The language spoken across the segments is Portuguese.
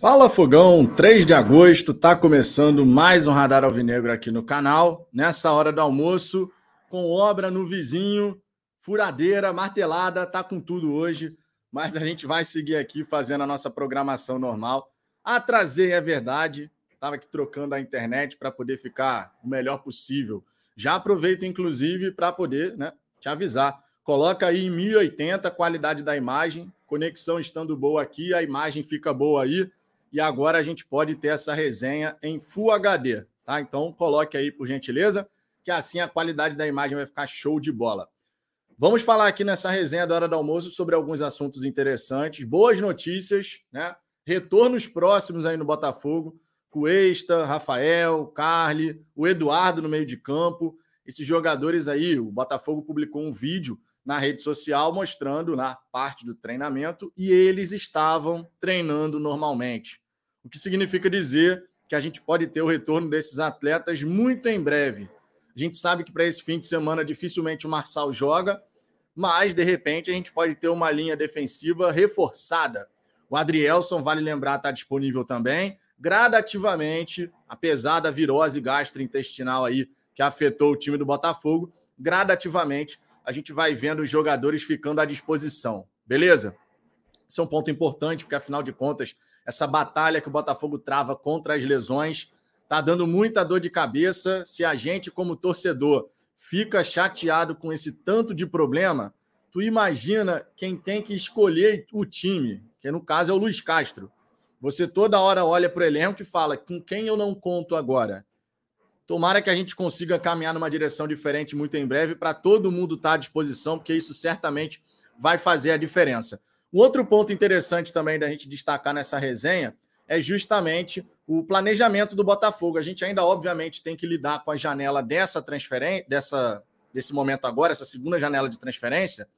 Fala Fogão, 3 de agosto, tá começando mais um Radar Alvinegro aqui no canal. Nessa hora do almoço, com obra no vizinho, furadeira, martelada, tá com tudo hoje, mas a gente vai seguir aqui fazendo a nossa programação normal. Atrasei, é verdade, tava aqui trocando a internet para poder ficar o melhor possível. Já aproveito, inclusive, para poder né, te avisar. Coloca aí em 1080 a qualidade da imagem, conexão estando boa aqui, a imagem fica boa aí. E agora a gente pode ter essa resenha em Full HD, tá? Então coloque aí, por gentileza, que assim a qualidade da imagem vai ficar show de bola. Vamos falar aqui nessa resenha da hora do almoço sobre alguns assuntos interessantes, boas notícias, né? Retornos próximos aí no Botafogo. Cuesta, Rafael, Carly, o Eduardo no meio de campo. Esses jogadores aí, o Botafogo publicou um vídeo na rede social mostrando na parte do treinamento e eles estavam treinando normalmente. O que significa dizer que a gente pode ter o retorno desses atletas muito em breve. A gente sabe que para esse fim de semana dificilmente o Marçal joga, mas de repente a gente pode ter uma linha defensiva reforçada. O Adrielson, vale lembrar, está disponível também gradativamente, apesar da virose gastrointestinal aí que afetou o time do Botafogo, gradativamente a gente vai vendo os jogadores ficando à disposição. Beleza? Isso é um ponto importante, porque afinal de contas, essa batalha que o Botafogo trava contra as lesões tá dando muita dor de cabeça. Se a gente, como torcedor, fica chateado com esse tanto de problema, tu imagina quem tem que escolher o time, que no caso é o Luiz Castro. Você toda hora olha para o elenco e fala: com quem eu não conto agora? Tomara que a gente consiga caminhar numa direção diferente muito em breve para todo mundo estar tá à disposição, porque isso certamente vai fazer a diferença. Um outro ponto interessante também da gente destacar nessa resenha é justamente o planejamento do Botafogo. A gente ainda, obviamente, tem que lidar com a janela dessa transferência, dessa, desse momento agora, essa segunda janela de transferência,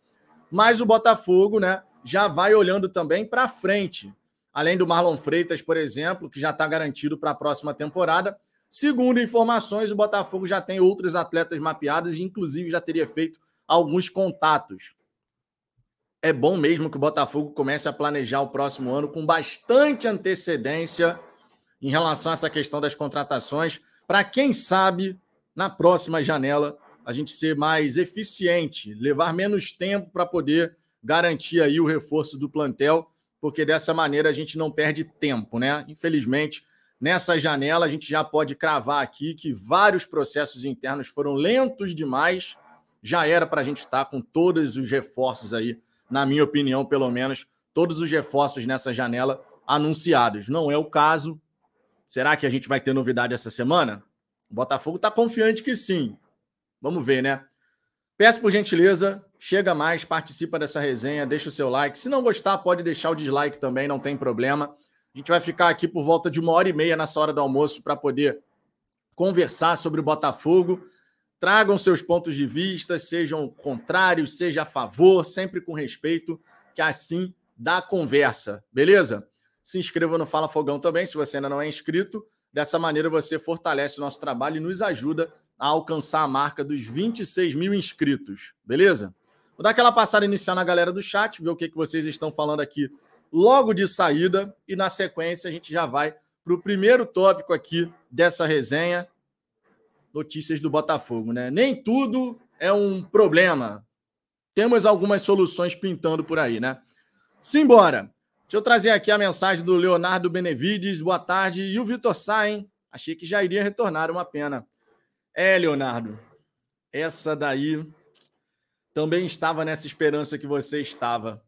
mas o Botafogo né, já vai olhando também para frente além do Marlon Freitas, por exemplo, que já está garantido para a próxima temporada. Segundo informações, o Botafogo já tem outros atletas mapeados e, inclusive, já teria feito alguns contatos. É bom mesmo que o Botafogo comece a planejar o próximo ano com bastante antecedência em relação a essa questão das contratações, para quem sabe, na próxima janela, a gente ser mais eficiente, levar menos tempo para poder garantir aí o reforço do plantel porque dessa maneira a gente não perde tempo, né? Infelizmente, nessa janela a gente já pode cravar aqui que vários processos internos foram lentos demais. Já era para a gente estar com todos os reforços aí, na minha opinião, pelo menos, todos os reforços nessa janela anunciados. Não é o caso. Será que a gente vai ter novidade essa semana? O Botafogo está confiante que sim. Vamos ver, né? Peço por gentileza, chega mais, participa dessa resenha, deixa o seu like. Se não gostar, pode deixar o dislike também, não tem problema. A gente vai ficar aqui por volta de uma hora e meia nessa hora do almoço para poder conversar sobre o Botafogo. Tragam seus pontos de vista, sejam contrários, seja a favor, sempre com respeito, que assim dá conversa, beleza? Se inscreva no Fala Fogão também, se você ainda não é inscrito. Dessa maneira, você fortalece o nosso trabalho e nos ajuda a alcançar a marca dos 26 mil inscritos, beleza? Vou dar aquela passada inicial na galera do chat, ver o que, que vocês estão falando aqui logo de saída, e na sequência a gente já vai para o primeiro tópico aqui dessa resenha: notícias do Botafogo, né? Nem tudo é um problema. Temos algumas soluções pintando por aí, né? Simbora! Deixa eu trazer aqui a mensagem do Leonardo Benevides. Boa tarde. E o Vitor Sá, hein? Achei que já iria retornar, uma pena. É, Leonardo. Essa daí também estava nessa esperança que você estava.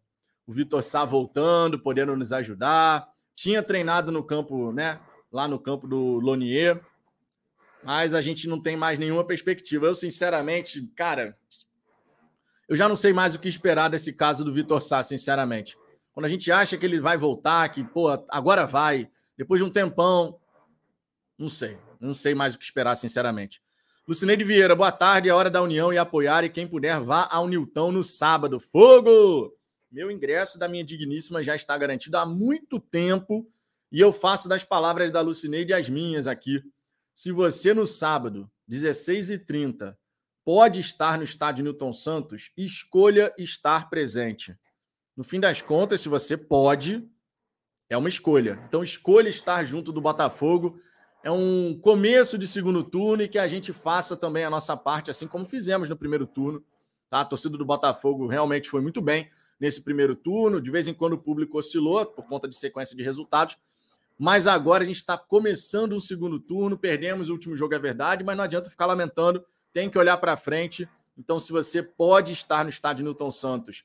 O Vitor Sá voltando, podendo nos ajudar. Tinha treinado no campo, né? Lá no campo do Lonier. Mas a gente não tem mais nenhuma perspectiva. Eu, sinceramente, cara, eu já não sei mais o que esperar desse caso do Vitor Sá, sinceramente. Quando a gente acha que ele vai voltar, que, pô, agora vai, depois de um tempão, não sei. Não sei mais o que esperar, sinceramente. Lucineide Vieira, boa tarde. É hora da união e apoiar. E quem puder, vá ao Nilton no sábado. Fogo! Meu ingresso da minha digníssima já está garantido há muito tempo. E eu faço das palavras da Lucineide as minhas aqui. Se você no sábado, 16h30, pode estar no estádio Newton Santos, escolha estar presente. No fim das contas, se você pode, É uma escolha. Então, escolha estar junto do Botafogo. É um começo de segundo turno e que a gente faça também a nossa parte, assim como fizemos no primeiro turno. Tá? A torcida do Botafogo realmente foi muito bem nesse primeiro turno. De vez em quando o público oscilou por conta de sequência de resultados. Mas agora a gente está começando um segundo turno. Perdemos o último jogo, é verdade, mas não adianta ficar lamentando. Tem que olhar para frente. Então, se você pode estar no estádio Newton Santos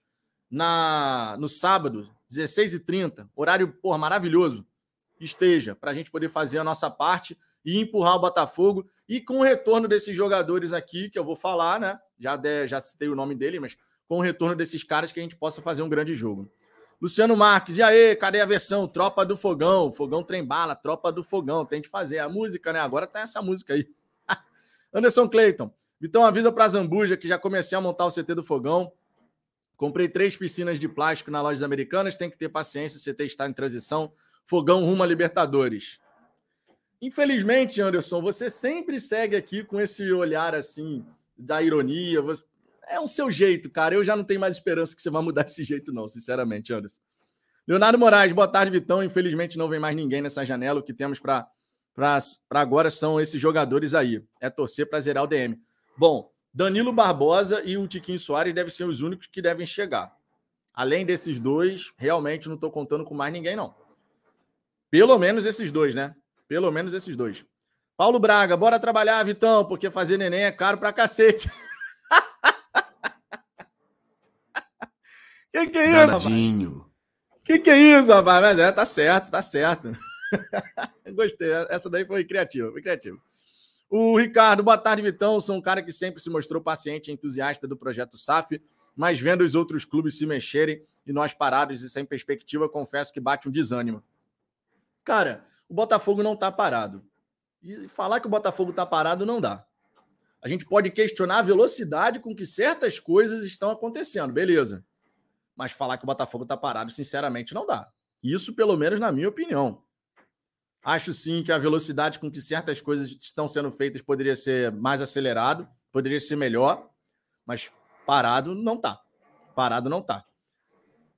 na no sábado, 16h30, horário porra, maravilhoso, esteja, para a gente poder fazer a nossa parte e empurrar o Botafogo. E com o retorno desses jogadores aqui, que eu vou falar, né? Já, de, já citei o nome dele, mas com o retorno desses caras que a gente possa fazer um grande jogo. Luciano Marques, e aí, cadê a versão? Tropa do Fogão, Fogão Trem Bala, Tropa do Fogão, tem de fazer a música, né? Agora tá essa música aí. Anderson Clayton, Vitão avisa para Zambuja que já comecei a montar o CT do Fogão. Comprei três piscinas de plástico na lojas americanas, tem que ter paciência, o CT está em transição. Fogão rumo a Libertadores. Infelizmente, Anderson, você sempre segue aqui com esse olhar assim da ironia. Você... É o seu jeito, cara. Eu já não tenho mais esperança que você vai mudar esse jeito, não, sinceramente, Anderson. Leonardo Moraes, boa tarde, Vitão. Infelizmente não vem mais ninguém nessa janela. O que temos para agora são esses jogadores aí. É torcer para zerar o DM. Bom, Danilo Barbosa e o Tiquinho Soares devem ser os únicos que devem chegar. Além desses dois, realmente não estou contando com mais ninguém, não. Pelo menos esses dois, né? Pelo menos esses dois. Paulo Braga, bora trabalhar, Vitão, porque fazer neném é caro pra cacete. que que é isso, Danadinho. rapaz? Que que é isso, rapaz? Mas é, tá certo, tá certo. Gostei, essa daí foi criativa, foi criativa. O Ricardo, boa tarde, Vitão. Sou um cara que sempre se mostrou paciente e entusiasta do projeto SAF, mas vendo os outros clubes se mexerem e nós parados e sem perspectiva, confesso que bate um desânimo. Cara, o Botafogo não está parado. E falar que o Botafogo está parado não dá. A gente pode questionar a velocidade com que certas coisas estão acontecendo, beleza. Mas falar que o Botafogo está parado, sinceramente, não dá. Isso, pelo menos, na minha opinião. Acho sim que a velocidade com que certas coisas estão sendo feitas poderia ser mais acelerado, poderia ser melhor, mas parado não está. Parado não está.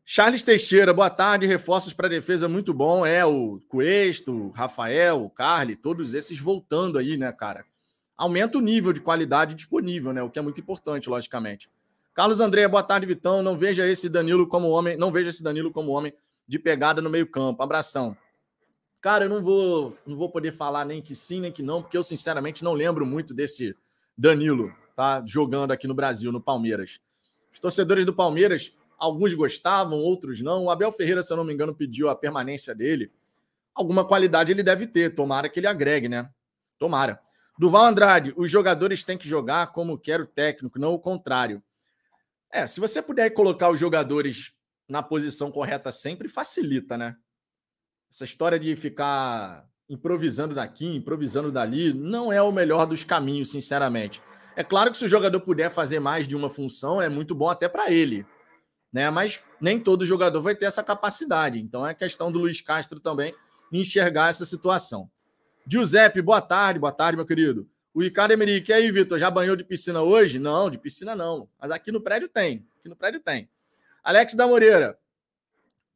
Charles Teixeira, boa tarde. Reforços para a defesa muito bom. É o Cuesto, Rafael, o Carly, todos esses voltando aí, né, cara? Aumenta o nível de qualidade disponível, né? O que é muito importante, logicamente. Carlos André, boa tarde, Vitão. Não veja esse Danilo como homem, não veja esse Danilo como homem de pegada no meio-campo. Abração. Cara, eu não vou, não vou poder falar nem que sim, nem que não, porque eu sinceramente não lembro muito desse Danilo, tá? Jogando aqui no Brasil, no Palmeiras. Os torcedores do Palmeiras Alguns gostavam, outros não. O Abel Ferreira, se eu não me engano, pediu a permanência dele. Alguma qualidade ele deve ter. Tomara que ele agregue, né? Tomara. Duval Andrade, os jogadores têm que jogar como quer o técnico, não o contrário. É, se você puder colocar os jogadores na posição correta sempre, facilita, né? Essa história de ficar improvisando daqui, improvisando dali, não é o melhor dos caminhos, sinceramente. É claro que se o jogador puder fazer mais de uma função, é muito bom até para ele né? Mas nem todo jogador vai ter essa capacidade. Então é questão do Luiz Castro também enxergar essa situação. Giuseppe, boa tarde, boa tarde, meu querido. O Ricardo Emerick, e aí, Vitor, já banhou de piscina hoje? Não, de piscina não. Mas aqui no prédio tem. Aqui no prédio tem. Alex da Moreira.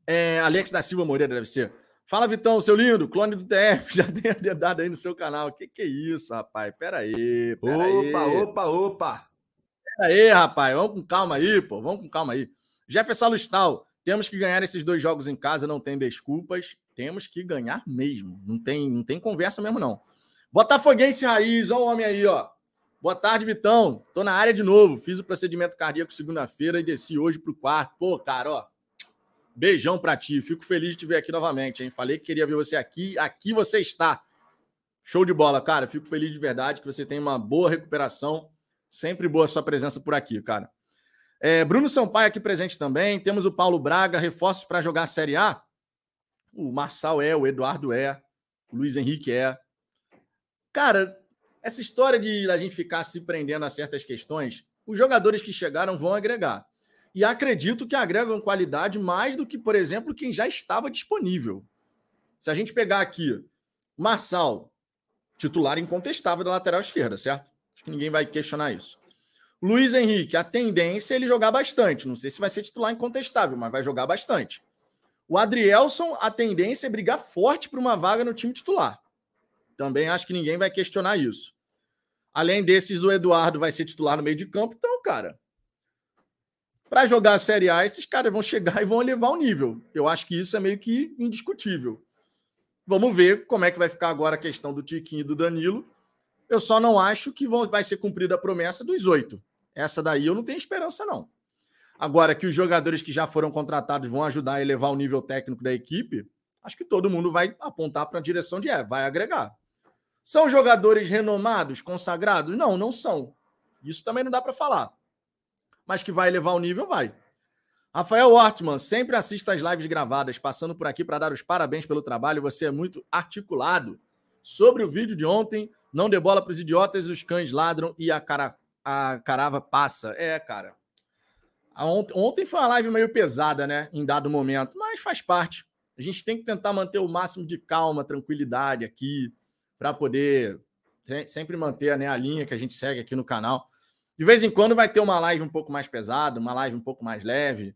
É, Alex da Silva Moreira, deve ser. Fala, Vitão, seu lindo, clone do TF, já tem a dedada aí no seu canal. Que que é isso, rapaz? Pera aí, pera opa, aí. Opa, opa, Pera aí, rapaz. Vamos com calma aí, pô. Vamos com calma aí. Jefferson Lustal, temos que ganhar esses dois jogos em casa, não tem desculpas. Temos que ganhar mesmo. Não tem, não tem conversa mesmo, não. Botafoguense Raiz, olha o homem aí, ó. Boa tarde, Vitão. Tô na área de novo. Fiz o procedimento cardíaco segunda-feira e desci hoje pro quarto. Pô, cara, ó. Beijão pra ti. Fico feliz de te ver aqui novamente, hein? Falei que queria ver você aqui. Aqui você está. Show de bola, cara. Fico feliz de verdade que você tem uma boa recuperação. Sempre boa sua presença por aqui, cara. É, Bruno Sampaio aqui presente também. Temos o Paulo Braga, reforços para jogar a Série A. O Marçal é, o Eduardo é, o Luiz Henrique é. Cara, essa história de a gente ficar se prendendo a certas questões, os jogadores que chegaram vão agregar. E acredito que agregam qualidade mais do que, por exemplo, quem já estava disponível. Se a gente pegar aqui, Marçal, titular incontestável da lateral esquerda, certo? Acho que ninguém vai questionar isso. Luiz Henrique, a tendência é ele jogar bastante. Não sei se vai ser titular incontestável, mas vai jogar bastante. O Adrielson, a tendência é brigar forte por uma vaga no time titular. Também acho que ninguém vai questionar isso. Além desses, o Eduardo vai ser titular no meio de campo. Então, cara, para jogar a Série A, esses caras vão chegar e vão elevar o nível. Eu acho que isso é meio que indiscutível. Vamos ver como é que vai ficar agora a questão do Tiquinho e do Danilo. Eu só não acho que vão, vai ser cumprida a promessa dos oito. Essa daí eu não tenho esperança, não. Agora, que os jogadores que já foram contratados vão ajudar a elevar o nível técnico da equipe, acho que todo mundo vai apontar para a direção de é, vai agregar. São jogadores renomados, consagrados? Não, não são. Isso também não dá para falar mas que vai elevar o nível, vai. Rafael Ortman, sempre assista as lives gravadas, passando por aqui para dar os parabéns pelo trabalho. Você é muito articulado. Sobre o vídeo de ontem, não dê bola para os idiotas, os cães ladram e a, cara, a carava passa. É, cara. Ontem, ontem foi uma live meio pesada, né? Em dado momento, mas faz parte. A gente tem que tentar manter o máximo de calma, tranquilidade aqui, para poder sempre manter né, a linha que a gente segue aqui no canal. De vez em quando vai ter uma live um pouco mais pesada, uma live um pouco mais leve.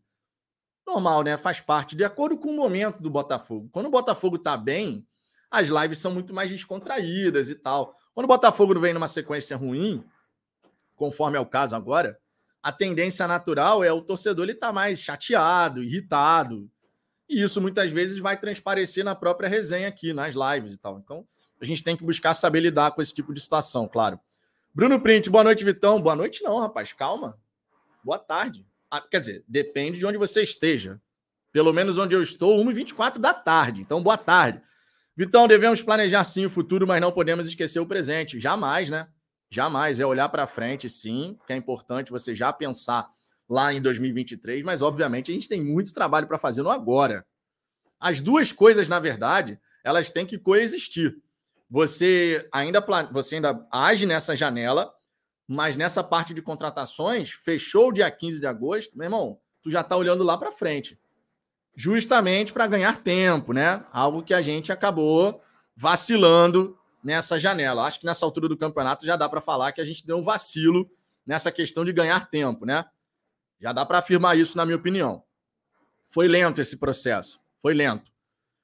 Normal, né? Faz parte, de acordo com o momento do Botafogo. Quando o Botafogo tá bem, as lives são muito mais descontraídas e tal. Quando o Botafogo vem numa sequência ruim, conforme é o caso agora, a tendência natural é o torcedor ele tá mais chateado, irritado. E isso muitas vezes vai transparecer na própria resenha aqui, nas lives e tal. Então, a gente tem que buscar saber lidar com esse tipo de situação, claro. Bruno Print, boa noite, Vitão. Boa noite, não, rapaz, calma. Boa tarde. Ah, quer dizer, depende de onde você esteja. Pelo menos onde eu estou, 1h24 da tarde. Então, boa tarde. Vitão, devemos planejar sim o futuro, mas não podemos esquecer o presente. Jamais, né? Jamais. É olhar para frente, sim, que é importante você já pensar lá em 2023, mas obviamente a gente tem muito trabalho para fazer no agora. As duas coisas, na verdade, elas têm que coexistir. Você ainda, você ainda age nessa janela, mas nessa parte de contratações, fechou o dia 15 de agosto, meu irmão, tu já está olhando lá para frente. Justamente para ganhar tempo, né? Algo que a gente acabou vacilando nessa janela. Acho que nessa altura do campeonato já dá para falar que a gente deu um vacilo nessa questão de ganhar tempo, né? Já dá para afirmar isso, na minha opinião. Foi lento esse processo, foi lento.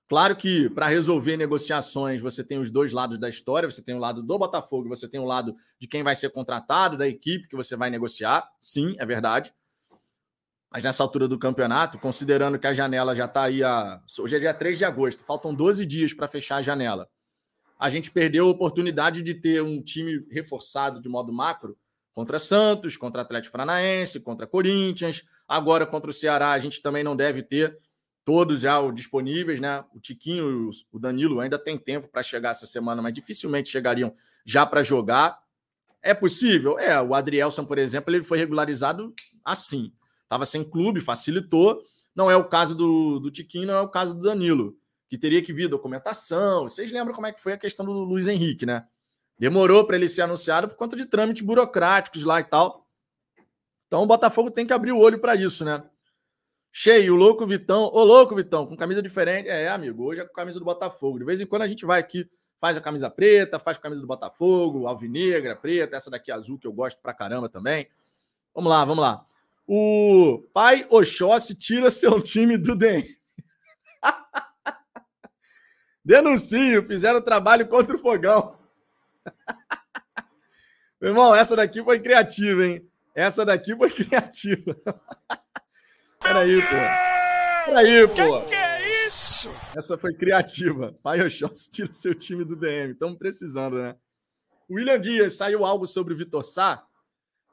Claro que para resolver negociações você tem os dois lados da história, você tem o lado do Botafogo, você tem o lado de quem vai ser contratado, da equipe que você vai negociar. Sim, é verdade. Mas nessa altura do campeonato, considerando que a janela já está aí a. Hoje é dia 3 de agosto, faltam 12 dias para fechar a janela. A gente perdeu a oportunidade de ter um time reforçado de modo macro contra Santos, contra Atlético Paranaense, contra Corinthians. Agora contra o Ceará, a gente também não deve ter todos já disponíveis, né? O Tiquinho o Danilo ainda tem tempo para chegar essa semana, mas dificilmente chegariam já para jogar. É possível? É, o Adrielson, por exemplo, ele foi regularizado assim. Estava sem clube, facilitou. Não é o caso do, do Tiquinho, não é o caso do Danilo, que teria que vir documentação. Vocês lembram como é que foi a questão do Luiz Henrique, né? Demorou para ele ser anunciado por conta de trâmites burocráticos lá e tal. Então o Botafogo tem que abrir o olho para isso, né? Cheio, o louco Vitão. Ô, louco Vitão, com camisa diferente. É, amigo, hoje é com camisa do Botafogo. De vez em quando a gente vai aqui, faz a camisa preta, faz a camisa do Botafogo, alvinegra, preta, essa daqui azul que eu gosto pra caramba também. Vamos lá, vamos lá. O pai Oxóssi tira seu time do DEM. Denuncio, fizeram trabalho contra o fogão. Meu irmão, essa daqui foi criativa, hein? Essa daqui foi criativa. Peraí, pô. Peraí, pô. Que, que é isso? Essa foi criativa. Pai Oxóssi tira seu time do DM. Estamos precisando, né? William Dias, saiu algo sobre o Vitor Sá?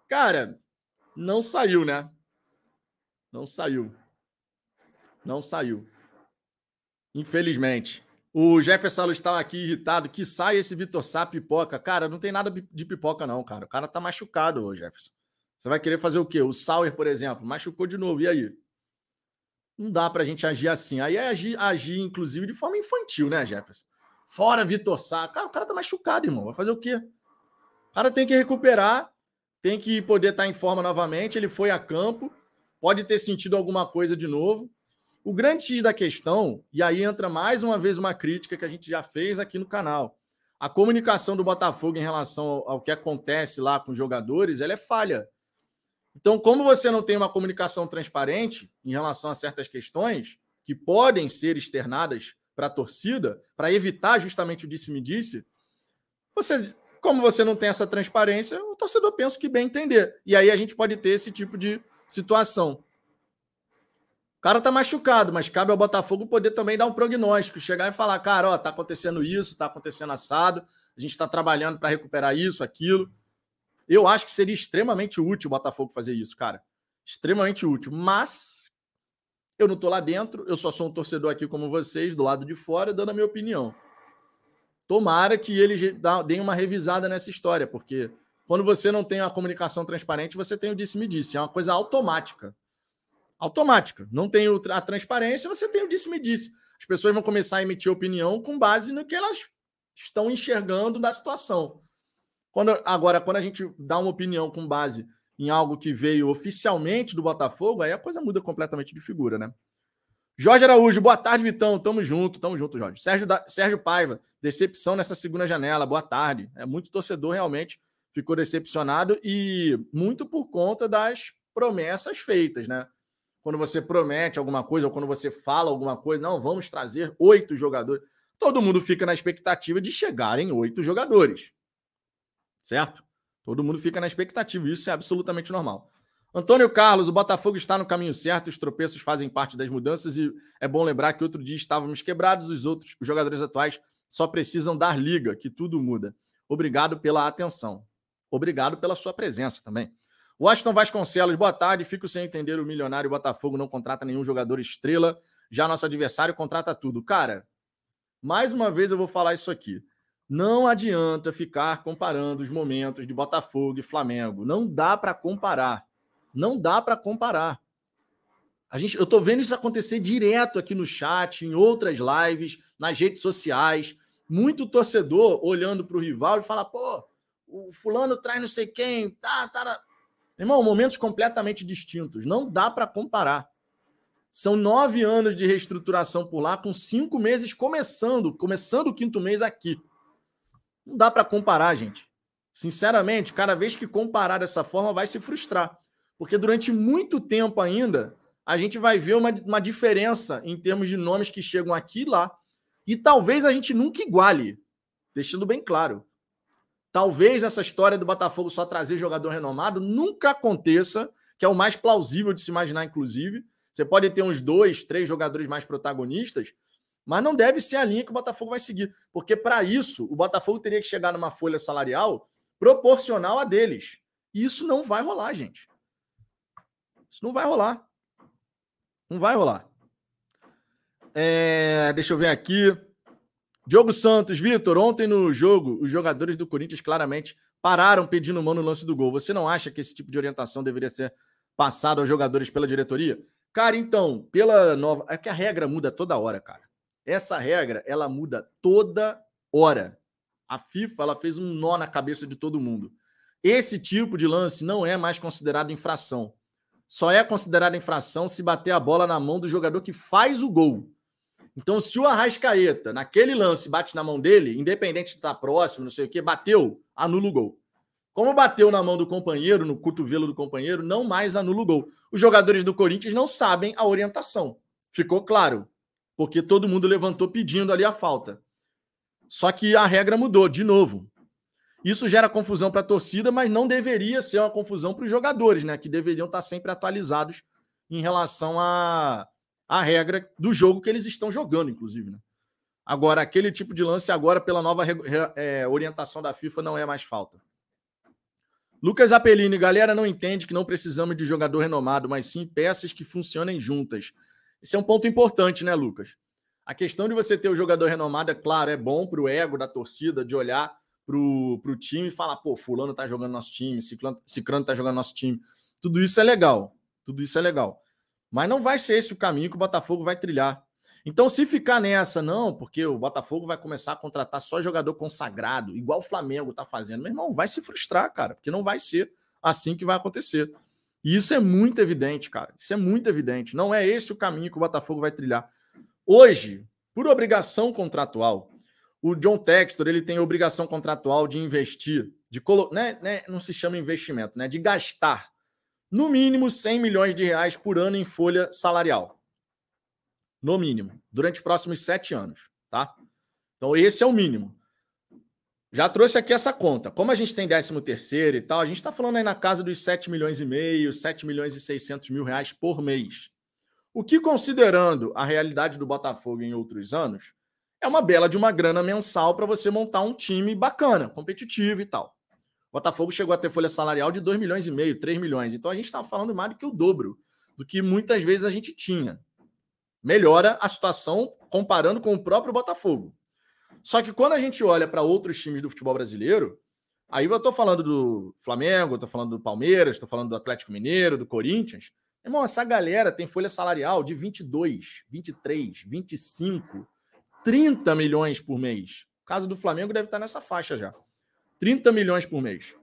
Cara, não saiu, né? Não saiu. Não saiu. Infelizmente. O Jefferson está aqui irritado. Que sai esse Vitor Sá pipoca. Cara, não tem nada de pipoca, não, cara. O cara tá machucado, Jefferson. Você vai querer fazer o quê? O Sauer, por exemplo, machucou de novo. E aí? Não dá para a gente agir assim. Aí é agir, agir, inclusive, de forma infantil, né, Jefferson? Fora Vitor Sá. Cara, o cara tá machucado, irmão. Vai fazer o quê? O cara tem que recuperar, tem que poder estar em forma novamente. Ele foi a campo, pode ter sentido alguma coisa de novo. O grande X da questão, e aí entra mais uma vez uma crítica que a gente já fez aqui no canal. A comunicação do Botafogo em relação ao que acontece lá com os jogadores, ela é falha. Então, como você não tem uma comunicação transparente em relação a certas questões, que podem ser externadas para a torcida, para evitar justamente o disse-me-disse, você, como você não tem essa transparência, o torcedor pensa que bem entender. E aí a gente pode ter esse tipo de situação. O cara tá machucado, mas cabe ao Botafogo poder também dar um prognóstico, chegar e falar, cara, ó, tá acontecendo isso, tá acontecendo assado, a gente está trabalhando para recuperar isso, aquilo. Eu acho que seria extremamente útil o Botafogo fazer isso, cara. Extremamente útil. Mas eu não estou lá dentro, eu só sou um torcedor aqui como vocês, do lado de fora, dando a minha opinião. Tomara que eles deem uma revisada nessa história, porque quando você não tem uma comunicação transparente, você tem o disse-me-disse. É uma coisa automática. Automática. Não tem a transparência, você tem o disse-me-disse. As pessoas vão começar a emitir opinião com base no que elas estão enxergando da situação. Quando, agora, quando a gente dá uma opinião com base em algo que veio oficialmente do Botafogo, aí a coisa muda completamente de figura, né? Jorge Araújo, boa tarde, Vitão. Tamo junto, tamo junto, Jorge. Sérgio, da... Sérgio Paiva, decepção nessa segunda janela, boa tarde. É muito torcedor realmente ficou decepcionado e muito por conta das promessas feitas, né? Quando você promete alguma coisa ou quando você fala alguma coisa, não, vamos trazer oito jogadores. Todo mundo fica na expectativa de chegarem oito jogadores certo? Todo mundo fica na expectativa, isso é absolutamente normal. Antônio Carlos, o Botafogo está no caminho certo, os tropeços fazem parte das mudanças e é bom lembrar que outro dia estávamos quebrados, os outros os jogadores atuais só precisam dar liga, que tudo muda. Obrigado pela atenção. Obrigado pela sua presença também. Washington Vasconcelos, boa tarde. Fico sem entender o milionário Botafogo não contrata nenhum jogador estrela, já nosso adversário contrata tudo. Cara, mais uma vez eu vou falar isso aqui. Não adianta ficar comparando os momentos de Botafogo e Flamengo. Não dá para comparar. Não dá para comparar. A gente, eu estou vendo isso acontecer direto aqui no chat, em outras lives, nas redes sociais. Muito torcedor olhando para o rival e fala: pô, o fulano traz não sei quem, tá, tá. Irmão, momentos completamente distintos. Não dá para comparar. São nove anos de reestruturação por lá, com cinco meses começando, começando o quinto mês aqui. Não dá para comparar, gente. Sinceramente, cada vez que comparar dessa forma, vai se frustrar. Porque durante muito tempo ainda, a gente vai ver uma, uma diferença em termos de nomes que chegam aqui e lá. E talvez a gente nunca iguale, deixando bem claro. Talvez essa história do Botafogo só trazer jogador renomado nunca aconteça, que é o mais plausível de se imaginar, inclusive. Você pode ter uns dois, três jogadores mais protagonistas, mas não deve ser a linha que o Botafogo vai seguir, porque para isso o Botafogo teria que chegar numa folha salarial proporcional a deles. E isso não vai rolar, gente. Isso não vai rolar. Não vai rolar. É, deixa eu ver aqui. Diogo Santos, Vitor, ontem no jogo, os jogadores do Corinthians claramente pararam pedindo mão no lance do gol. Você não acha que esse tipo de orientação deveria ser passado aos jogadores pela diretoria? Cara, então, pela nova. É que a regra muda toda hora, cara. Essa regra, ela muda toda hora. A FIFA, ela fez um nó na cabeça de todo mundo. Esse tipo de lance não é mais considerado infração. Só é considerado infração se bater a bola na mão do jogador que faz o gol. Então, se o Arrascaeta, naquele lance, bate na mão dele, independente de estar próximo, não sei o quê, bateu, anula o gol. Como bateu na mão do companheiro, no cotovelo do companheiro, não mais anula o gol. Os jogadores do Corinthians não sabem a orientação. Ficou claro porque todo mundo levantou pedindo ali a falta. Só que a regra mudou de novo. Isso gera confusão para a torcida, mas não deveria ser uma confusão para os jogadores, né? Que deveriam estar sempre atualizados em relação à a, a regra do jogo que eles estão jogando, inclusive. Né? Agora, aquele tipo de lance, agora, pela nova re, re, é, orientação da FIFA, não é mais falta. Lucas Apelini, galera não entende que não precisamos de jogador renomado, mas sim peças que funcionem juntas. Esse é um ponto importante, né, Lucas? A questão de você ter o jogador renomado, é claro, é bom para o ego da torcida, de olhar para o time e falar, pô, fulano tá jogando nosso time, ciclano, ciclano tá jogando nosso time. Tudo isso é legal. Tudo isso é legal. Mas não vai ser esse o caminho que o Botafogo vai trilhar. Então, se ficar nessa, não, porque o Botafogo vai começar a contratar só jogador consagrado, igual o Flamengo tá fazendo, meu irmão, vai se frustrar, cara, porque não vai ser assim que vai acontecer. E isso é muito evidente, cara. Isso é muito evidente. Não é esse o caminho que o Botafogo vai trilhar. Hoje, por obrigação contratual, o John Textor ele tem obrigação contratual de investir, de colo... né, né, não se chama investimento, né, de gastar no mínimo 100 milhões de reais por ano em folha salarial. No mínimo. Durante os próximos sete anos. Tá? Então, esse é o mínimo. Já trouxe aqui essa conta. Como a gente tem 13 terceiro e tal, a gente está falando aí na casa dos 7 milhões e meio, 7 milhões e 600 mil reais por mês. O que, considerando a realidade do Botafogo em outros anos, é uma bela de uma grana mensal para você montar um time bacana, competitivo e tal. O Botafogo chegou a ter folha salarial de 2 milhões e meio, 3 milhões. Então a gente estava falando mais do que o dobro do que muitas vezes a gente tinha. Melhora a situação comparando com o próprio Botafogo. Só que quando a gente olha para outros times do futebol brasileiro, aí eu estou falando do Flamengo, estou falando do Palmeiras, estou falando do Atlético Mineiro, do Corinthians. Irmão, essa galera tem folha salarial de 22, 23, 25, 30 milhões por mês. O caso do Flamengo deve estar nessa faixa já. 30 milhões por mês.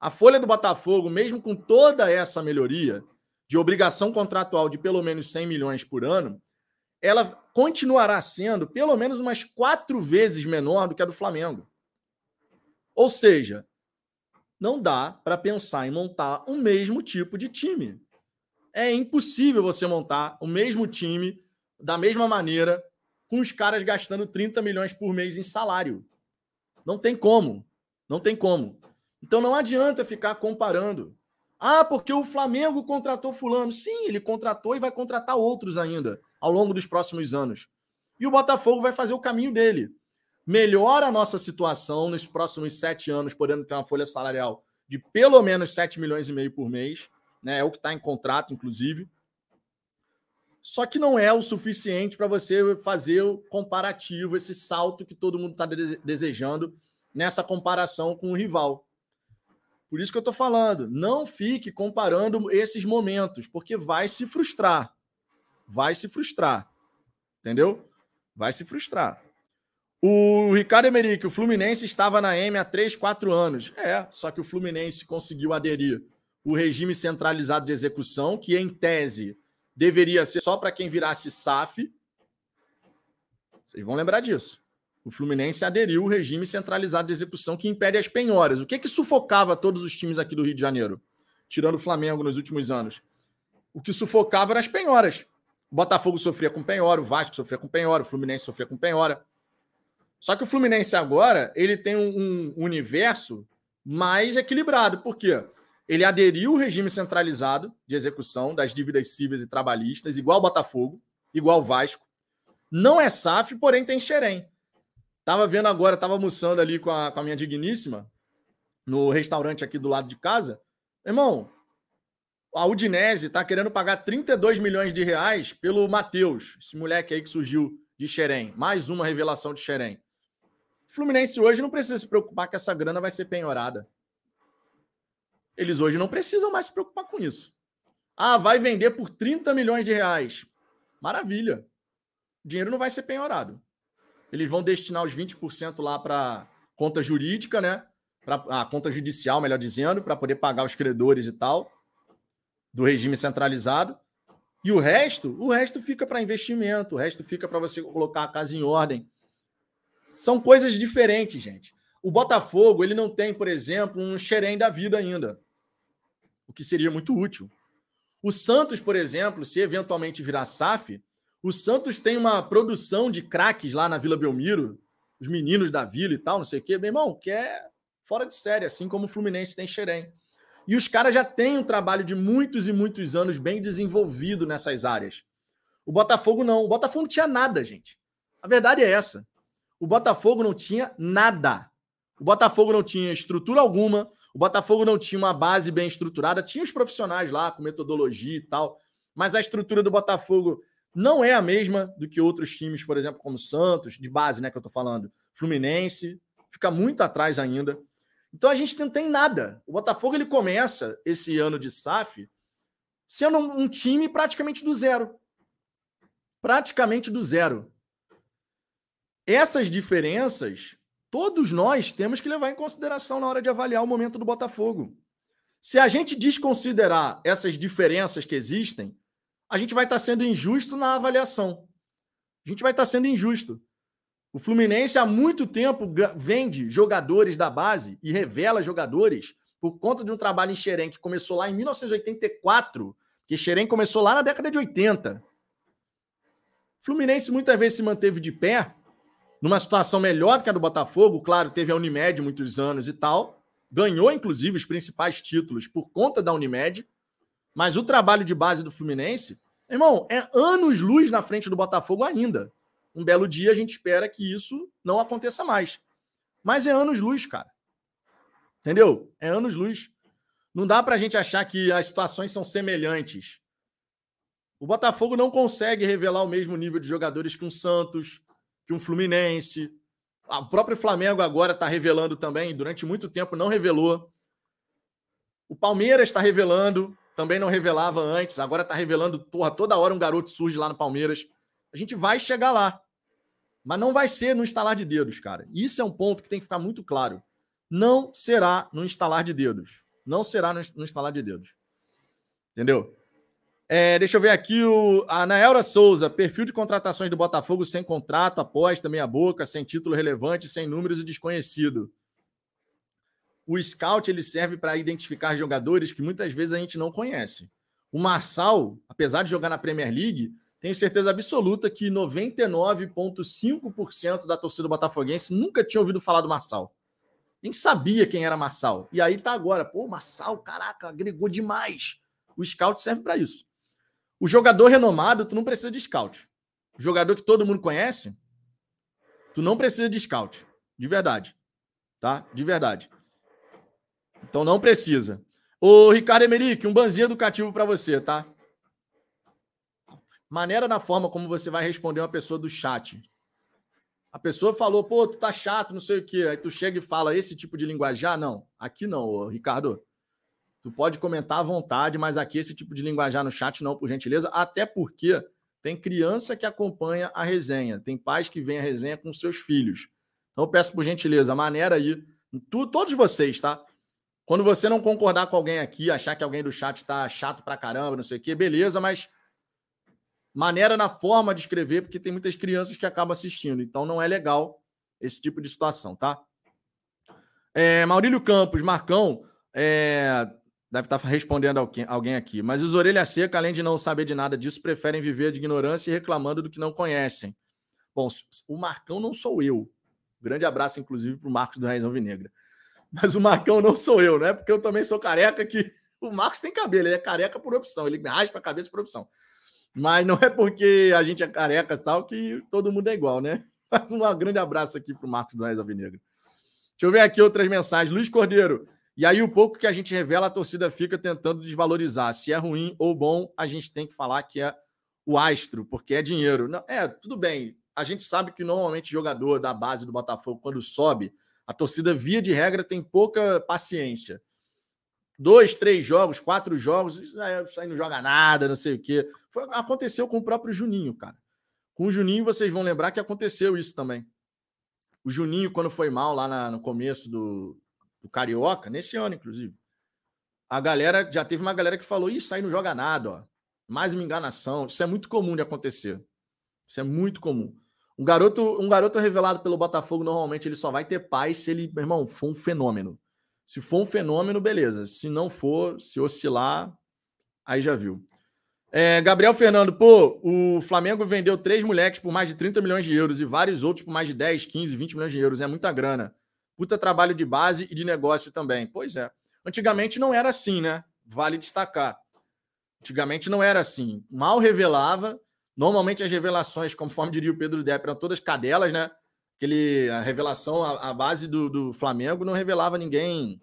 A folha do Botafogo, mesmo com toda essa melhoria de obrigação contratual de pelo menos 100 milhões por ano, ela continuará sendo pelo menos umas quatro vezes menor do que a do Flamengo. Ou seja, não dá para pensar em montar o mesmo tipo de time. É impossível você montar o mesmo time da mesma maneira com os caras gastando 30 milhões por mês em salário. Não tem como. Não tem como. Então não adianta ficar comparando. Ah, porque o Flamengo contratou fulano. Sim, ele contratou e vai contratar outros ainda ao longo dos próximos anos. E o Botafogo vai fazer o caminho dele. Melhora a nossa situação nos próximos sete anos, podendo ter uma folha salarial de pelo menos 7 milhões e meio por mês. Né? É o que está em contrato, inclusive. Só que não é o suficiente para você fazer o comparativo, esse salto que todo mundo está desejando nessa comparação com o rival. Por isso que eu estou falando, não fique comparando esses momentos, porque vai se frustrar. Vai se frustrar. Entendeu? Vai se frustrar. O Ricardo Emerick, o Fluminense estava na M há 3, 4 anos. É, só que o Fluminense conseguiu aderir o regime centralizado de execução, que em tese deveria ser só para quem virasse SAF. Vocês vão lembrar disso. O Fluminense aderiu ao regime centralizado de execução que impede as penhoras. O que que sufocava todos os times aqui do Rio de Janeiro, tirando o Flamengo nos últimos anos? O que sufocava eram as penhoras. O Botafogo sofria com penhora, o Vasco sofria com penhora, o Fluminense sofria com penhora. Só que o Fluminense agora ele tem um, um universo mais equilibrado. Por quê? Ele aderiu ao regime centralizado de execução das dívidas cíveis e trabalhistas, igual Botafogo, igual Vasco. Não é SAF, porém tem Xerém. Tava vendo agora, tava almoçando ali com a, com a minha digníssima, no restaurante aqui do lado de casa. Irmão, a Udinese tá querendo pagar 32 milhões de reais pelo Matheus, esse moleque aí que surgiu de Xerém. Mais uma revelação de Xerém. Fluminense hoje não precisa se preocupar que essa grana vai ser penhorada. Eles hoje não precisam mais se preocupar com isso. Ah, vai vender por 30 milhões de reais. Maravilha. O dinheiro não vai ser penhorado. Eles vão destinar os 20% lá para conta jurídica, né? Para a conta judicial, melhor dizendo, para poder pagar os credores e tal do regime centralizado. E o resto, o resto fica para investimento, o resto fica para você colocar a casa em ordem. São coisas diferentes, gente. O Botafogo, ele não tem, por exemplo, um xerém da vida ainda o que seria muito útil. O Santos, por exemplo, se eventualmente virar SAF, o Santos tem uma produção de craques lá na Vila Belmiro, os meninos da Vila e tal, não sei o quê, meu irmão, que é fora de série, assim como o Fluminense tem Xerém. E os caras já têm um trabalho de muitos e muitos anos bem desenvolvido nessas áreas. O Botafogo não. O Botafogo não tinha nada, gente. A verdade é essa. O Botafogo não tinha nada. O Botafogo não tinha estrutura alguma. O Botafogo não tinha uma base bem estruturada, tinha os profissionais lá com metodologia e tal, mas a estrutura do Botafogo não é a mesma do que outros times, por exemplo, como Santos, de base, né, que eu tô falando, Fluminense, fica muito atrás ainda. Então a gente não tem nada. O Botafogo ele começa esse ano de SAF sendo um time praticamente do zero. Praticamente do zero. Essas diferenças todos nós temos que levar em consideração na hora de avaliar o momento do Botafogo. Se a gente desconsiderar essas diferenças que existem, a gente vai estar sendo injusto na avaliação. A gente vai estar sendo injusto. O Fluminense há muito tempo vende jogadores da base e revela jogadores por conta de um trabalho em Xerém que começou lá em 1984, que Xerém começou lá na década de 80. Fluminense muitas vezes se manteve de pé, numa situação melhor que a do Botafogo. Claro, teve a Unimed muitos anos e tal. Ganhou, inclusive, os principais títulos por conta da Unimed. Mas o trabalho de base do Fluminense, irmão, é anos-luz na frente do Botafogo ainda. Um belo dia a gente espera que isso não aconteça mais. Mas é anos-luz, cara. Entendeu? É anos-luz. Não dá pra gente achar que as situações são semelhantes. O Botafogo não consegue revelar o mesmo nível de jogadores que um Santos, que um Fluminense. O próprio Flamengo agora está revelando também, durante muito tempo não revelou. O Palmeiras está revelando, também não revelava antes, agora está revelando, porra, toda hora um garoto surge lá no Palmeiras. A gente vai chegar lá. Mas não vai ser no instalar de dedos, cara. Isso é um ponto que tem que ficar muito claro. Não será no instalar de dedos. Não será no instalar de dedos. Entendeu? É, deixa eu ver aqui o, a Souza, perfil de contratações do Botafogo sem contrato, aposta, meia boca, sem título relevante, sem números e desconhecido. O scout ele serve para identificar jogadores que muitas vezes a gente não conhece. O Marçal, apesar de jogar na Premier League, tenho certeza absoluta que 99,5% da torcida botafoguense nunca tinha ouvido falar do Marçal. Nem sabia quem era Marçal. E aí tá agora, pô, Marçal, caraca, agregou demais. O scout serve para isso. O jogador renomado, tu não precisa de scout. O jogador que todo mundo conhece, tu não precisa de scout. De verdade. Tá? De verdade. Então não precisa. Ô, Ricardo Emerick, um banzinho educativo para você, tá? Maneira na forma como você vai responder uma pessoa do chat. A pessoa falou, pô, tu tá chato, não sei o quê. Aí tu chega e fala esse tipo de linguajar? Não, aqui não, ô, Ricardo. Tu pode comentar à vontade, mas aqui esse tipo de linguajar no chat não, por gentileza, até porque tem criança que acompanha a resenha, tem pais que vêm a resenha com seus filhos. Então eu peço por gentileza, maneira aí, tu, todos vocês, tá? Quando você não concordar com alguém aqui, achar que alguém do chat tá chato pra caramba, não sei o quê, beleza, mas maneira na forma de escrever, porque tem muitas crianças que acabam assistindo, então não é legal esse tipo de situação, tá? É, Maurílio Campos, Marcão, é, Deve estar respondendo alguém aqui. Mas os orelha seca, além de não saber de nada disso, preferem viver de ignorância e reclamando do que não conhecem. Bom, o Marcão não sou eu. Grande abraço, inclusive, para o Marcos do Raizão Vinegra. Mas o Marcão não sou eu, não é porque eu também sou careca que. O Marcos tem cabelo, ele é careca por opção, ele raspa a cabeça por opção. Mas não é porque a gente é careca e tal que todo mundo é igual, né? Mas um grande abraço aqui para o Marcos do Raizão Vinegra. Deixa eu ver aqui outras mensagens. Luiz Cordeiro, e aí, o pouco que a gente revela, a torcida fica tentando desvalorizar. Se é ruim ou bom, a gente tem que falar que é o astro, porque é dinheiro. Não, é, tudo bem. A gente sabe que normalmente jogador da base do Botafogo, quando sobe, a torcida, via de regra, tem pouca paciência. Dois, três jogos, quatro jogos, isso aí não joga nada, não sei o quê. Foi, aconteceu com o próprio Juninho, cara. Com o Juninho, vocês vão lembrar que aconteceu isso também. O Juninho, quando foi mal lá na, no começo do, do Carioca, nesse ano, inclusive. A galera, já teve uma galera que falou: Isso aí não joga nada, ó. Mais uma enganação. Isso é muito comum de acontecer. Isso é muito comum. Um garoto, um garoto revelado pelo Botafogo, normalmente ele só vai ter paz se ele, meu irmão, for um fenômeno. Se for um fenômeno, beleza. Se não for, se oscilar, aí já viu. É, Gabriel Fernando, pô, o Flamengo vendeu três moleques por mais de 30 milhões de euros e vários outros por mais de 10, 15, 20 milhões de euros. É muita grana. Puta trabalho de base e de negócio também. Pois é. Antigamente não era assim, né? Vale destacar. Antigamente não era assim. Mal revelava. Normalmente as revelações, conforme diria o Pedro Depp, eram todas cadelas, né? Aquele, a revelação, a, a base do, do, Flamengo não revelava ninguém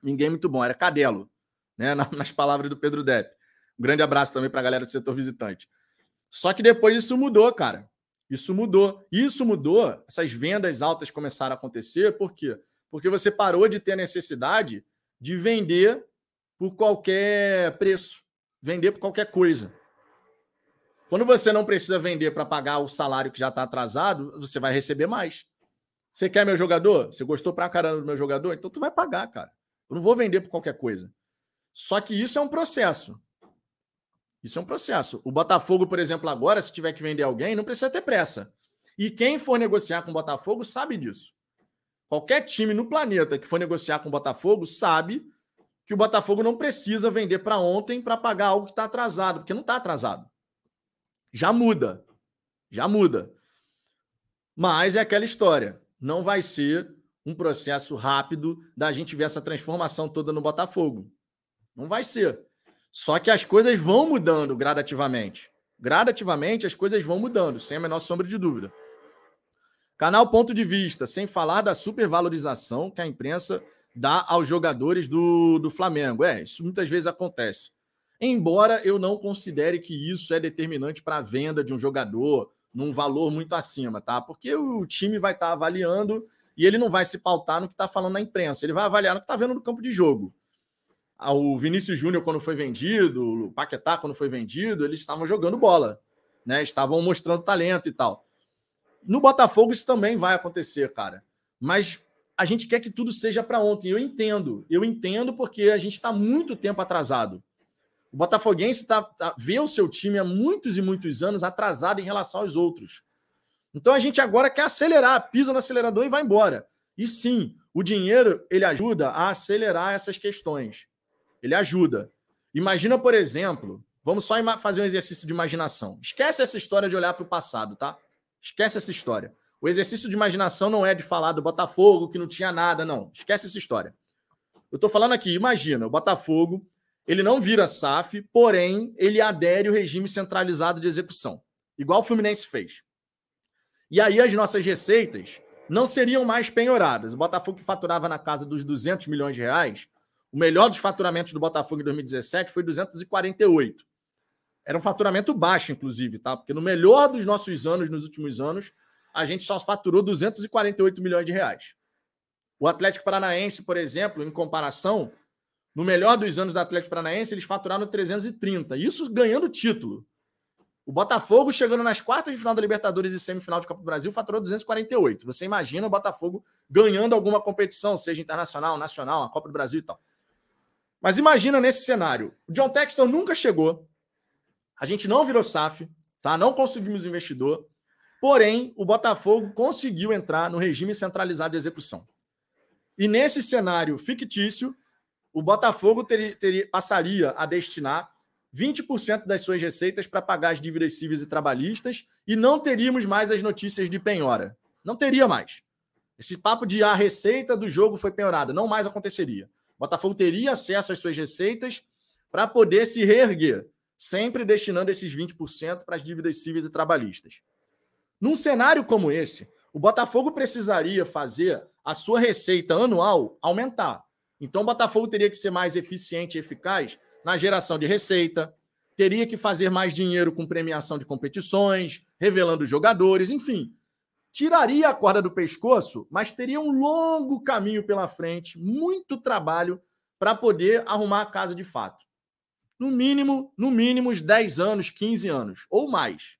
ninguém muito bom, era cadelo, né? Nas palavras do Pedro Depp. Um grande abraço também para a galera do setor visitante. Só que depois isso mudou, cara. Isso mudou. Isso mudou, essas vendas altas começaram a acontecer, por quê? Porque você parou de ter a necessidade de vender por qualquer preço, vender por qualquer coisa. Quando você não precisa vender para pagar o salário que já está atrasado, você vai receber mais. Você quer meu jogador? Você gostou pra caramba do meu jogador? Então tu vai pagar, cara. Eu não vou vender por qualquer coisa. Só que isso é um processo. Isso é um processo. O Botafogo, por exemplo, agora, se tiver que vender alguém, não precisa ter pressa. E quem for negociar com o Botafogo sabe disso. Qualquer time no planeta que for negociar com o Botafogo sabe que o Botafogo não precisa vender para ontem para pagar algo que está atrasado, porque não está atrasado. Já muda. Já muda. Mas é aquela história. Não vai ser um processo rápido da gente ver essa transformação toda no Botafogo. Não vai ser. Só que as coisas vão mudando gradativamente. Gradativamente as coisas vão mudando, sem a menor sombra de dúvida. Canal Ponto de Vista, sem falar da supervalorização que a imprensa dá aos jogadores do, do Flamengo. É, isso muitas vezes acontece. Embora eu não considere que isso é determinante para a venda de um jogador num valor muito acima, tá? Porque o time vai estar tá avaliando e ele não vai se pautar no que está falando na imprensa, ele vai avaliar no que está vendo no campo de jogo. Ah, o Vinícius Júnior, quando foi vendido, o Paquetá, quando foi vendido, eles estavam jogando bola, né? Estavam mostrando talento e tal. No Botafogo isso também vai acontecer, cara. Mas a gente quer que tudo seja para ontem. Eu entendo, eu entendo porque a gente está muito tempo atrasado. O Botafoguense tá, tá, vê o seu time há muitos e muitos anos atrasado em relação aos outros. Então a gente agora quer acelerar, pisa no acelerador e vai embora. E sim, o dinheiro ele ajuda a acelerar essas questões. Ele ajuda. Imagina, por exemplo, vamos só fazer um exercício de imaginação. Esquece essa história de olhar para o passado, tá? Esquece essa história. O exercício de imaginação não é de falar do Botafogo que não tinha nada, não. Esquece essa história. Eu estou falando aqui, imagina, o Botafogo ele não vira SAF, porém, ele adere ao regime centralizado de execução, igual o Fluminense fez. E aí as nossas receitas não seriam mais penhoradas. O Botafogo que faturava na casa dos 200 milhões de reais, o melhor dos faturamentos do Botafogo em 2017 foi 248. Era um faturamento baixo, inclusive, tá? Porque no melhor dos nossos anos, nos últimos anos, a gente só faturou 248 milhões de reais. O Atlético Paranaense, por exemplo, em comparação, no melhor dos anos do Atlético Paranaense, eles faturaram 330. Isso ganhando título. O Botafogo, chegando nas quartas de final da Libertadores e semifinal de Copa do Brasil, faturou 248. Você imagina o Botafogo ganhando alguma competição, seja internacional, nacional, a Copa do Brasil e tal. Mas imagina nesse cenário. O John Textor nunca chegou. A gente não virou SAF, tá? Não conseguimos investidor. Porém, o Botafogo conseguiu entrar no regime centralizado de execução. E nesse cenário fictício, o Botafogo passaria a destinar 20% das suas receitas para pagar as dívidas civis e trabalhistas e não teríamos mais as notícias de penhora. Não teria mais. Esse papo de a receita do jogo foi penhorada não mais aconteceria. Botafogo teria acesso às suas receitas para poder se reerguer, sempre destinando esses 20% para as dívidas civis e trabalhistas. Num cenário como esse, o Botafogo precisaria fazer a sua receita anual aumentar. Então, o Botafogo teria que ser mais eficiente e eficaz na geração de receita, teria que fazer mais dinheiro com premiação de competições, revelando jogadores, enfim. Tiraria a corda do pescoço, mas teria um longo caminho pela frente, muito trabalho para poder arrumar a casa de fato. No mínimo, no mínimo uns 10 anos, 15 anos ou mais.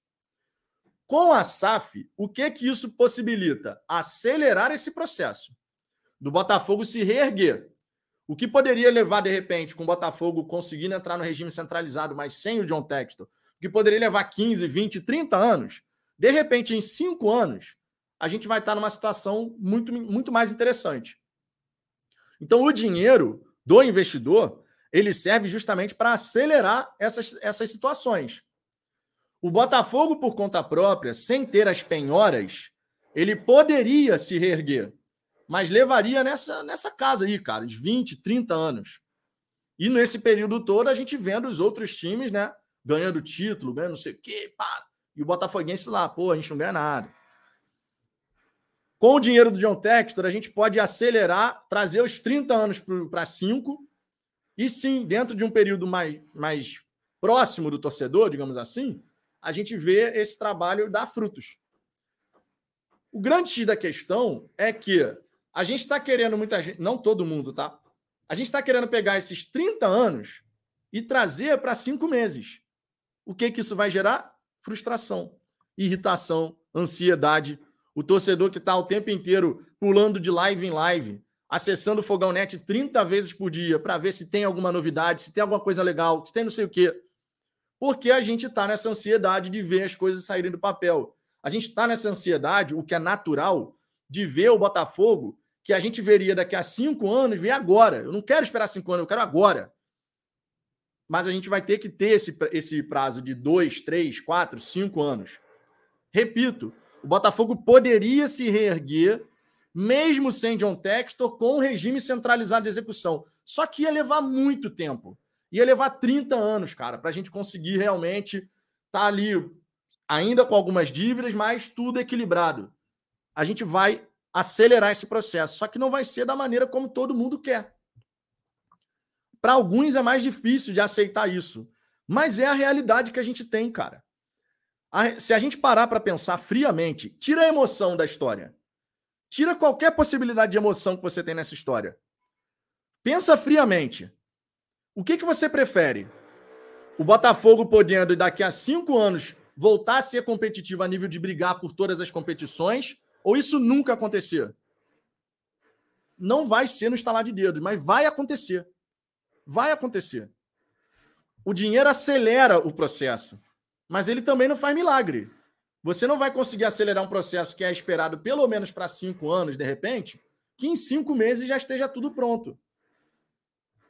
Com a SAF, o que que isso possibilita? Acelerar esse processo do Botafogo se reerguer, o que poderia levar, de repente, com o Botafogo conseguindo entrar no regime centralizado, mas sem o John Textor, o que poderia levar 15, 20, 30 anos, de repente, em cinco anos, a gente vai estar numa situação muito, muito mais interessante. Então, o dinheiro do investidor ele serve justamente para acelerar essas, essas situações. O Botafogo, por conta própria, sem ter as penhoras, ele poderia se reerguer mas levaria nessa, nessa casa aí, cara, de 20, 30 anos. E nesse período todo, a gente vendo os outros times, né? Ganhando título, ganhando não sei o quê, pá. E o Botafoguense lá, pô, a gente não ganha nada. Com o dinheiro do John Textor, a gente pode acelerar, trazer os 30 anos para 5. E sim, dentro de um período mais, mais próximo do torcedor, digamos assim, a gente vê esse trabalho dar frutos. O grande X da questão é que a gente está querendo muita gente, não todo mundo, tá? A gente está querendo pegar esses 30 anos e trazer para cinco meses. O que, que isso vai gerar? Frustração, irritação, ansiedade. O torcedor que está o tempo inteiro pulando de live em live, acessando o Fogão Net 30 vezes por dia para ver se tem alguma novidade, se tem alguma coisa legal, se tem não sei o quê. Porque a gente está nessa ansiedade de ver as coisas saírem do papel. A gente está nessa ansiedade, o que é natural, de ver o Botafogo que a gente veria daqui a cinco anos, vem agora. Eu não quero esperar cinco anos, eu quero agora. Mas a gente vai ter que ter esse, esse prazo de dois, três, quatro, cinco anos. Repito, o Botafogo poderia se reerguer, mesmo sem John Textor, com um regime centralizado de execução. Só que ia levar muito tempo. Ia levar 30 anos, cara, para a gente conseguir realmente estar tá ali, ainda com algumas dívidas, mas tudo equilibrado. A gente vai acelerar esse processo, só que não vai ser da maneira como todo mundo quer. Para alguns é mais difícil de aceitar isso, mas é a realidade que a gente tem, cara. A, se a gente parar para pensar friamente, tira a emoção da história. Tira qualquer possibilidade de emoção que você tem nessa história. Pensa friamente. O que, que você prefere? O Botafogo podendo, daqui a cinco anos, voltar a ser competitivo a nível de brigar por todas as competições? Ou isso nunca acontecer? Não vai ser no estalar de dedos, mas vai acontecer. Vai acontecer. O dinheiro acelera o processo, mas ele também não faz milagre. Você não vai conseguir acelerar um processo que é esperado pelo menos para cinco anos, de repente, que em cinco meses já esteja tudo pronto.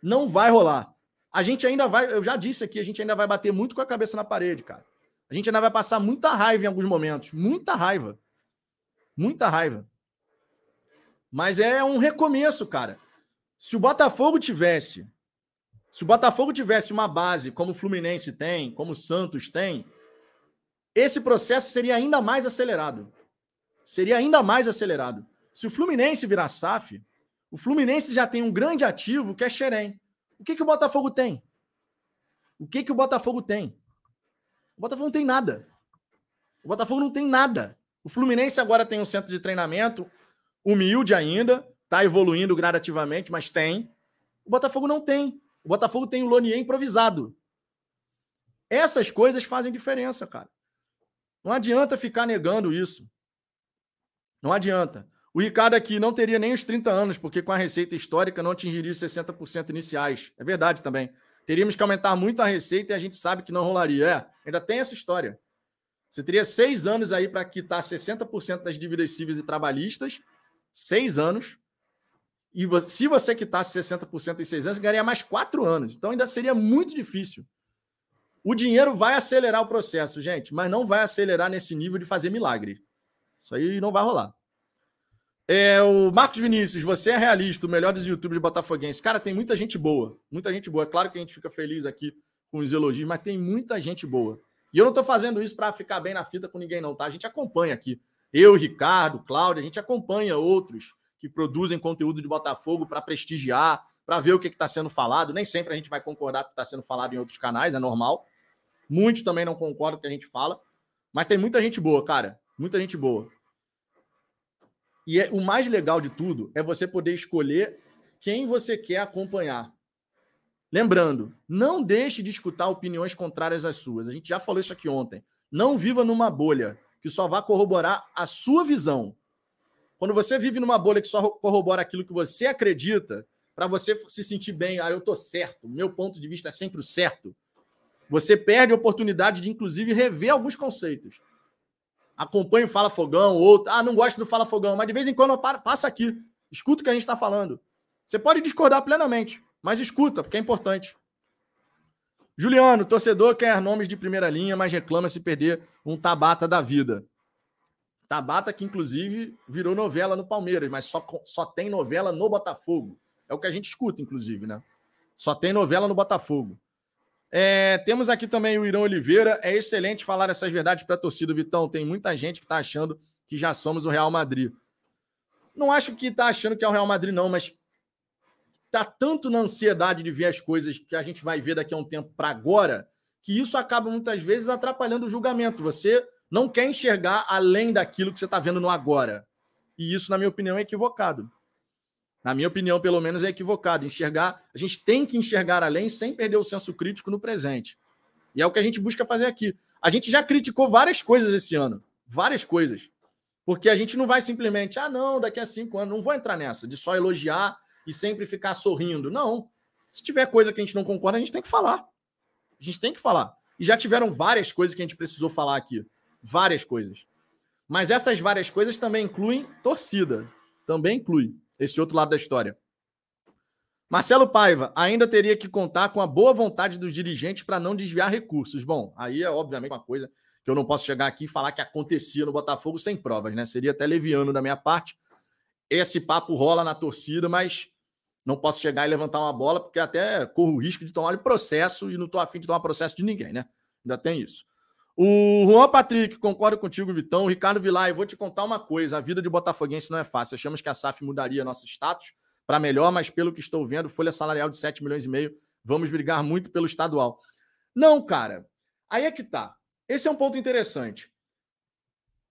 Não vai rolar. A gente ainda vai, eu já disse aqui, a gente ainda vai bater muito com a cabeça na parede, cara. A gente ainda vai passar muita raiva em alguns momentos. Muita raiva. Muita raiva. Mas é um recomeço, cara. Se o Botafogo tivesse se o Botafogo tivesse uma base como o Fluminense tem, como o Santos tem, esse processo seria ainda mais acelerado. Seria ainda mais acelerado. Se o Fluminense virar SAF, o Fluminense já tem um grande ativo que é Xerém. O que, que o Botafogo tem? O que, que o Botafogo tem? O Botafogo não tem nada. O Botafogo não tem nada. O Fluminense agora tem um centro de treinamento, humilde ainda, está evoluindo gradativamente, mas tem. O Botafogo não tem. O Botafogo tem o Lonier improvisado. Essas coisas fazem diferença, cara. Não adianta ficar negando isso. Não adianta. O Ricardo aqui não teria nem os 30 anos, porque com a receita histórica não atingiria os 60% iniciais. É verdade também. Teríamos que aumentar muito a receita e a gente sabe que não rolaria. É, ainda tem essa história. Você teria seis anos aí para quitar 60% das dívidas cíveis e trabalhistas. Seis anos. E se você quitasse 60% em seis anos, ganharia mais quatro anos. Então ainda seria muito difícil. O dinheiro vai acelerar o processo, gente, mas não vai acelerar nesse nível de fazer milagre. Isso aí não vai rolar. É, o Marcos Vinícius, você é realista, o melhor dos youtubers botafoguenses. Cara, tem muita gente boa. Muita gente boa. É claro que a gente fica feliz aqui com os elogios, mas tem muita gente boa. E eu não estou fazendo isso para ficar bem na fita com ninguém, não, tá? A gente acompanha aqui. Eu, Ricardo, Cláudio, a gente acompanha outros que produzem conteúdo de Botafogo para prestigiar, para ver o que está sendo falado. Nem sempre a gente vai concordar com o que está sendo falado em outros canais, é normal. Muitos também não concordam com o que a gente fala. Mas tem muita gente boa, cara. Muita gente boa. E é, o mais legal de tudo é você poder escolher quem você quer acompanhar. Lembrando, não deixe de escutar opiniões contrárias às suas. A gente já falou isso aqui ontem. Não viva numa bolha que só vai corroborar a sua visão. Quando você vive numa bolha que só corrobora aquilo que você acredita, para você se sentir bem, ah, eu tô certo, meu ponto de vista é sempre o certo, você perde a oportunidade de, inclusive, rever alguns conceitos. Acompanhe o Fala Fogão, ou, ah, não gosto do Fala Fogão, mas de vez em quando passa aqui, escuta o que a gente está falando. Você pode discordar plenamente, mas escuta, porque é importante. Juliano, torcedor quer nomes de primeira linha, mas reclama se perder um Tabata da vida. Tabata, que inclusive virou novela no Palmeiras, mas só, só tem novela no Botafogo. É o que a gente escuta, inclusive, né? Só tem novela no Botafogo. É, temos aqui também o Irão Oliveira. É excelente falar essas verdades para a torcida, Vitão. Tem muita gente que está achando que já somos o Real Madrid. Não acho que está achando que é o Real Madrid, não, mas está tanto na ansiedade de ver as coisas que a gente vai ver daqui a um tempo para agora, que isso acaba muitas vezes atrapalhando o julgamento. Você não quer enxergar além daquilo que você está vendo no agora. E isso, na minha opinião, é equivocado. Na minha opinião, pelo menos, é equivocado. Enxergar, a gente tem que enxergar além sem perder o senso crítico no presente. E é o que a gente busca fazer aqui. A gente já criticou várias coisas esse ano. Várias coisas. Porque a gente não vai simplesmente, ah, não, daqui a cinco anos, não vou entrar nessa, de só elogiar e sempre ficar sorrindo. Não. Se tiver coisa que a gente não concorda, a gente tem que falar. A gente tem que falar. E já tiveram várias coisas que a gente precisou falar aqui. Várias coisas. Mas essas várias coisas também incluem torcida. Também inclui esse outro lado da história. Marcelo Paiva ainda teria que contar com a boa vontade dos dirigentes para não desviar recursos. Bom, aí é obviamente uma coisa que eu não posso chegar aqui e falar que acontecia no Botafogo sem provas, né? Seria até leviano da minha parte. Esse papo rola na torcida, mas não posso chegar e levantar uma bola, porque até corro o risco de tomar processo e não estou afim de tomar processo de ninguém, né? Ainda tem isso. O Juan Patrick, concordo contigo, Vitão. O Ricardo Vilar, eu vou te contar uma coisa: a vida de botafoguense não é fácil. Achamos que a SAF mudaria nosso status para melhor, mas pelo que estou vendo, folha salarial de 7 milhões e meio, vamos brigar muito pelo estadual. Não, cara. Aí é que tá. Esse é um ponto interessante.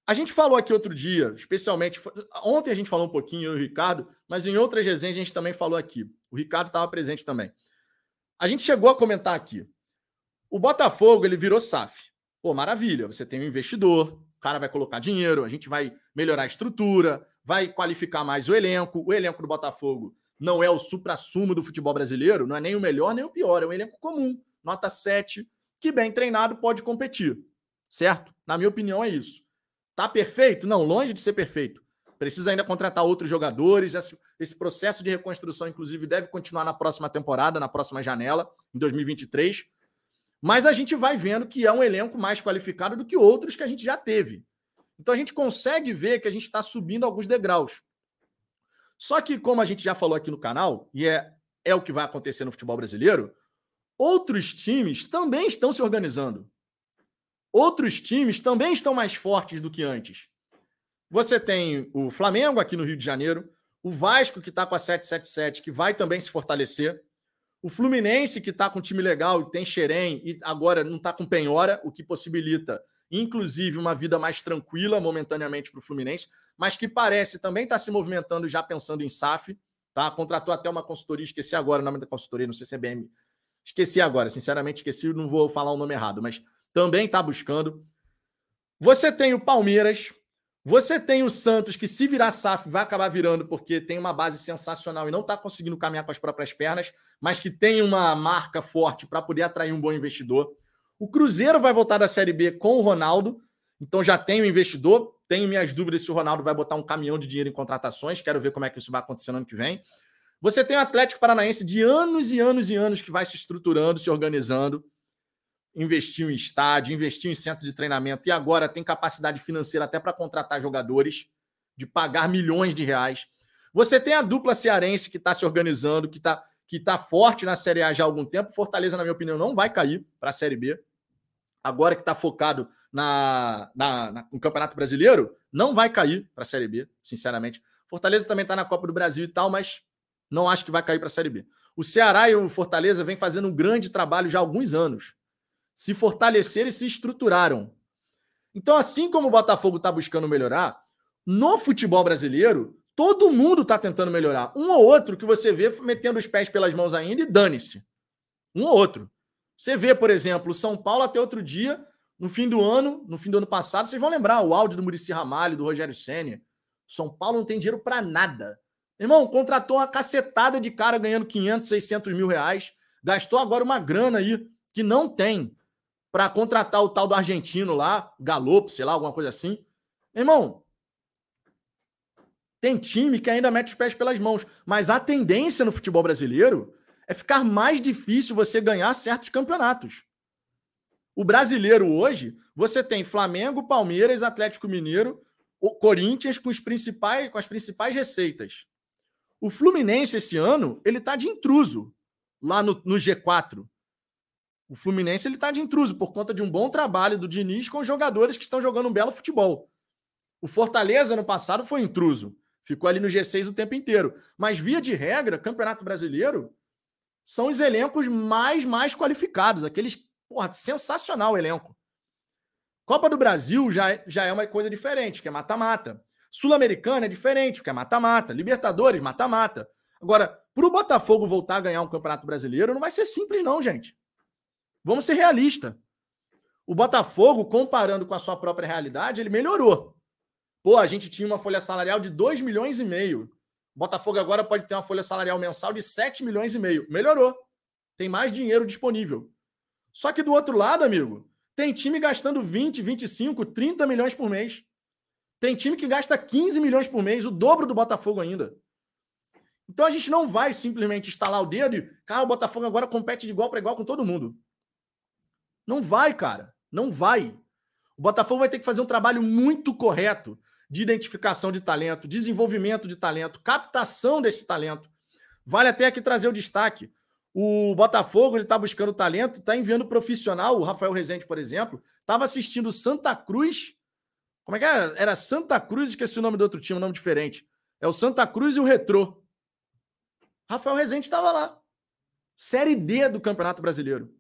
A gente falou aqui outro dia, especialmente. Ontem a gente falou um pouquinho, eu e o Ricardo, mas em outras resenhas a gente também falou aqui. O Ricardo estava presente também. A gente chegou a comentar aqui. O Botafogo, ele virou SAF. Pô, maravilha. Você tem um investidor, o cara vai colocar dinheiro, a gente vai melhorar a estrutura, vai qualificar mais o elenco. O elenco do Botafogo não é o supra-sumo do futebol brasileiro, não é nem o melhor nem o pior, é um elenco comum, nota 7, que bem treinado pode competir, certo? Na minha opinião, é isso. Tá perfeito? Não, longe de ser perfeito. Precisa ainda contratar outros jogadores. Esse, esse, processo de reconstrução, inclusive, deve continuar na próxima temporada, na próxima janela, em 2023. Mas a gente vai vendo que é um elenco mais qualificado do que outros que a gente já teve. Então a gente consegue ver que a gente está subindo alguns degraus. Só que, como a gente já falou aqui no canal, e é, é o que vai acontecer no futebol brasileiro, outros times também estão se organizando. Outros times também estão mais fortes do que antes. Você tem o Flamengo aqui no Rio de Janeiro, o Vasco que está com a 777, que vai também se fortalecer, o Fluminense que está com um time legal e tem Xerém e agora não está com Penhora, o que possibilita, inclusive, uma vida mais tranquila momentaneamente para o Fluminense, mas que parece também estar tá se movimentando já pensando em SAF, tá? Contratou até uma consultoria, esqueci agora o nome da consultoria, não sei se é BM. Esqueci agora, sinceramente esqueci, não vou falar o nome errado, mas também está buscando. Você tem o Palmeiras, você tem o Santos, que se virar SAF vai acabar virando, porque tem uma base sensacional e não está conseguindo caminhar com as próprias pernas, mas que tem uma marca forte para poder atrair um bom investidor. O Cruzeiro vai voltar da Série B com o Ronaldo, então já tem o investidor. Tenho minhas dúvidas se o Ronaldo vai botar um caminhão de dinheiro em contratações, quero ver como é que isso vai acontecer no ano que vem. Você tem o Atlético Paranaense de anos e anos e anos que vai se estruturando, se organizando investiu em estádio, investiu em centro de treinamento e agora tem capacidade financeira até para contratar jogadores, de pagar milhões de reais. Você tem a dupla cearense que está se organizando, que está que tá forte na Série A já há algum tempo. Fortaleza, na minha opinião, não vai cair para a Série B. Agora que está focado na, na, na, no Campeonato Brasileiro, não vai cair para a Série B, sinceramente. Fortaleza também está na Copa do Brasil e tal, mas não acho que vai cair para a Série B. O Ceará e o Fortaleza vêm fazendo um grande trabalho já há alguns anos se fortaleceram e se estruturaram. Então, assim como o Botafogo está buscando melhorar, no futebol brasileiro, todo mundo está tentando melhorar. Um ou outro que você vê metendo os pés pelas mãos ainda e dane-se. Um ou outro. Você vê, por exemplo, São Paulo até outro dia, no fim do ano, no fim do ano passado, vocês vão lembrar o áudio do Murici Ramalho, do Rogério Senna. São Paulo não tem dinheiro para nada. Irmão, contratou uma cacetada de cara ganhando 500, 600 mil reais. Gastou agora uma grana aí que não tem para contratar o tal do argentino lá, Galopo, sei lá, alguma coisa assim. Irmão, tem time que ainda mete os pés pelas mãos, mas a tendência no futebol brasileiro é ficar mais difícil você ganhar certos campeonatos. O brasileiro hoje, você tem Flamengo, Palmeiras, Atlético Mineiro, Corinthians com, os principais, com as principais receitas. O Fluminense esse ano, ele tá de intruso lá no, no G4. O Fluminense ele está de intruso por conta de um bom trabalho do Diniz com jogadores que estão jogando um belo futebol. O Fortaleza no passado foi intruso, ficou ali no G6 o tempo inteiro. Mas via de regra, Campeonato Brasileiro são os elencos mais mais qualificados, aqueles, porra, sensacional o elenco. Copa do Brasil já, já é uma coisa diferente, que é mata-mata. Sul-Americana é diferente, que é mata-mata. Libertadores, mata-mata. Agora, para o Botafogo voltar a ganhar um Campeonato Brasileiro, não vai ser simples, não, gente. Vamos ser realistas. O Botafogo, comparando com a sua própria realidade, ele melhorou. Pô, a gente tinha uma folha salarial de 2 milhões e meio. O Botafogo agora pode ter uma folha salarial mensal de 7 milhões e meio. Melhorou. Tem mais dinheiro disponível. Só que do outro lado, amigo, tem time gastando 20, 25, 30 milhões por mês. Tem time que gasta 15 milhões por mês, o dobro do Botafogo ainda. Então a gente não vai simplesmente instalar o dedo e, cara, o Botafogo agora compete de igual para igual com todo mundo. Não vai, cara. Não vai. O Botafogo vai ter que fazer um trabalho muito correto de identificação de talento, desenvolvimento de talento, captação desse talento. Vale até aqui trazer o destaque. O Botafogo ele está buscando talento, está enviando profissional. O Rafael Rezende, por exemplo, estava assistindo Santa Cruz. Como é que era? Era Santa Cruz, esqueci o nome do outro time, um nome diferente. É o Santa Cruz e o Retrô. Rafael Rezende estava lá. Série D do Campeonato Brasileiro.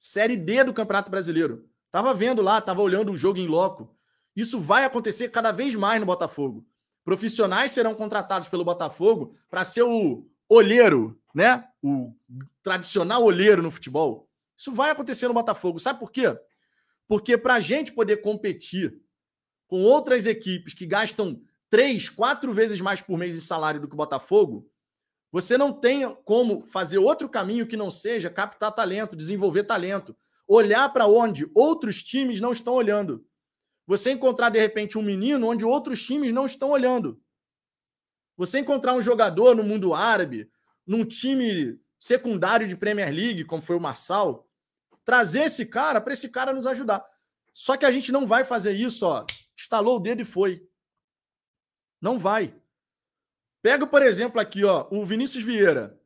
Série D do Campeonato Brasileiro. Tava vendo lá, tava olhando o jogo em loco. Isso vai acontecer cada vez mais no Botafogo. Profissionais serão contratados pelo Botafogo para ser o olheiro, né? O tradicional olheiro no futebol. Isso vai acontecer no Botafogo. Sabe por quê? Porque para a gente poder competir com outras equipes que gastam três, quatro vezes mais por mês em salário do que o Botafogo, você não tem como fazer outro caminho que não seja captar talento, desenvolver talento, olhar para onde outros times não estão olhando. Você encontrar, de repente, um menino onde outros times não estão olhando. Você encontrar um jogador no mundo árabe, num time secundário de Premier League, como foi o Marçal, trazer esse cara para esse cara nos ajudar. Só que a gente não vai fazer isso, ó. Estalou o dedo e foi. Não vai. Pega, por exemplo, aqui, ó, o Vinícius Vieira.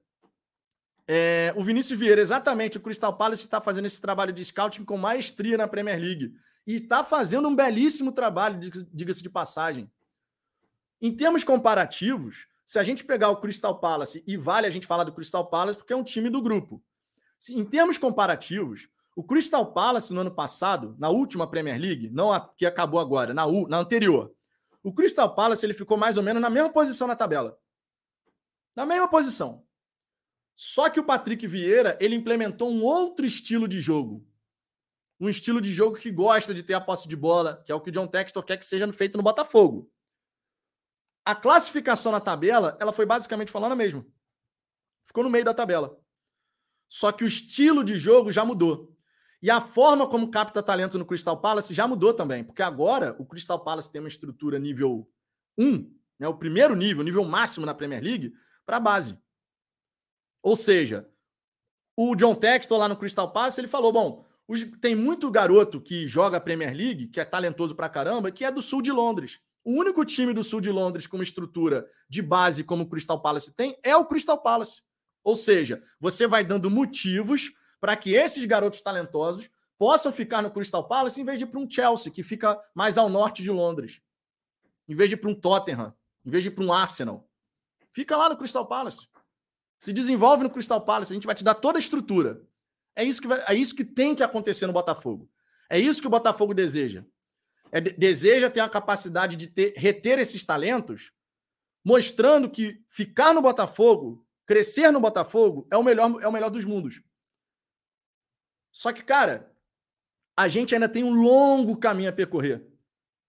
É, o Vinícius Vieira, exatamente, o Crystal Palace está fazendo esse trabalho de scouting com maestria na Premier League. E está fazendo um belíssimo trabalho, diga-se de passagem. Em termos comparativos, se a gente pegar o Crystal Palace, e vale a gente falar do Crystal Palace porque é um time do grupo. Se, em termos comparativos, o Crystal Palace no ano passado, na última Premier League, não a que acabou agora, na, na anterior, o Crystal Palace ele ficou mais ou menos na mesma posição na tabela. Na mesma posição. Só que o Patrick Vieira, ele implementou um outro estilo de jogo. Um estilo de jogo que gosta de ter a posse de bola, que é o que o John Textor quer que seja feito no Botafogo. A classificação na tabela, ela foi basicamente falando a mesma. Ficou no meio da tabela. Só que o estilo de jogo já mudou. E a forma como capta talento no Crystal Palace já mudou também, porque agora o Crystal Palace tem uma estrutura nível 1, né, o primeiro nível, nível máximo na Premier League, para a base. Ou seja, o John Textor lá no Crystal Palace, ele falou, bom, tem muito garoto que joga Premier League, que é talentoso pra caramba, que é do sul de Londres. O único time do sul de Londres com uma estrutura de base como o Crystal Palace tem é o Crystal Palace. Ou seja, você vai dando motivos para que esses garotos talentosos possam ficar no Crystal Palace em vez de ir para um Chelsea, que fica mais ao norte de Londres. Em vez de ir para um Tottenham, em vez de ir para um Arsenal. Fica lá no Crystal Palace. Se desenvolve no Crystal Palace, a gente vai te dar toda a estrutura. É isso que, vai, é isso que tem que acontecer no Botafogo. É isso que o Botafogo deseja. É, deseja ter a capacidade de ter, reter esses talentos, mostrando que ficar no Botafogo, crescer no Botafogo, é o melhor, é o melhor dos mundos. Só que, cara, a gente ainda tem um longo caminho a percorrer.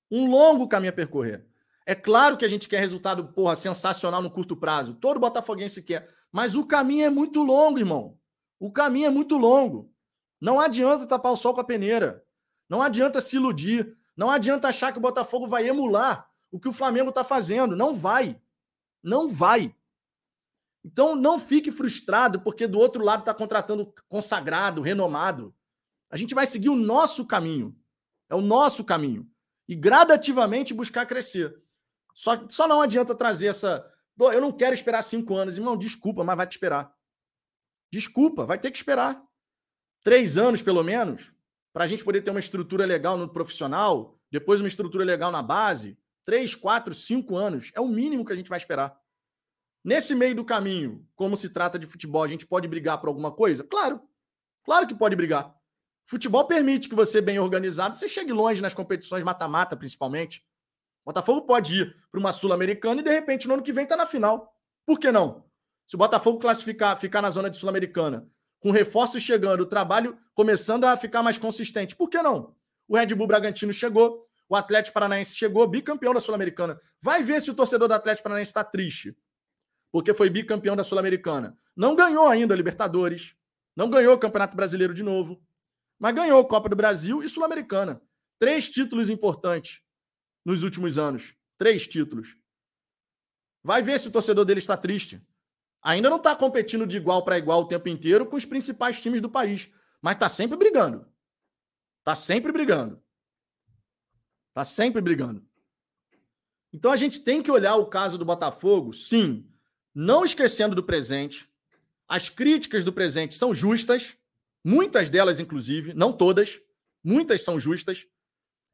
Um longo caminho a percorrer. É claro que a gente quer resultado, porra, sensacional no curto prazo. Todo botafoguense quer. Mas o caminho é muito longo, irmão. O caminho é muito longo. Não adianta tapar o sol com a peneira. Não adianta se iludir. Não adianta achar que o Botafogo vai emular o que o Flamengo está fazendo. Não vai. Não vai. Então não fique frustrado porque do outro lado está contratando consagrado, renomado. A gente vai seguir o nosso caminho. É o nosso caminho. E gradativamente buscar crescer. Só, só não adianta trazer essa. Eu não quero esperar cinco anos. Irmão, desculpa, mas vai te esperar. Desculpa, vai ter que esperar. Três anos, pelo menos, para a gente poder ter uma estrutura legal no profissional, depois uma estrutura legal na base. Três, quatro, cinco anos. É o mínimo que a gente vai esperar. Nesse meio do caminho, como se trata de futebol, a gente pode brigar por alguma coisa? Claro. Claro que pode brigar. Futebol permite que você, bem organizado, você chegue longe nas competições mata-mata, principalmente. O Botafogo pode ir para uma Sul-Americana e, de repente, no ano que vem está na final. Por que não? Se o Botafogo classificar, ficar na zona de Sul-Americana, com reforços chegando, o trabalho começando a ficar mais consistente, por que não? O Red Bull Bragantino chegou, o Atlético Paranaense chegou, bicampeão da Sul-Americana. Vai ver se o torcedor do Atlético Paranaense está triste porque foi bicampeão da Sul-Americana. Não ganhou ainda a Libertadores, não ganhou o Campeonato Brasileiro de novo, mas ganhou a Copa do Brasil e Sul-Americana. Três títulos importantes nos últimos anos. Três títulos. Vai ver se o torcedor dele está triste. Ainda não está competindo de igual para igual o tempo inteiro com os principais times do país, mas está sempre brigando. Está sempre brigando. Tá sempre brigando. Então a gente tem que olhar o caso do Botafogo, sim, não esquecendo do presente. As críticas do presente são justas, muitas delas, inclusive, não todas, muitas são justas.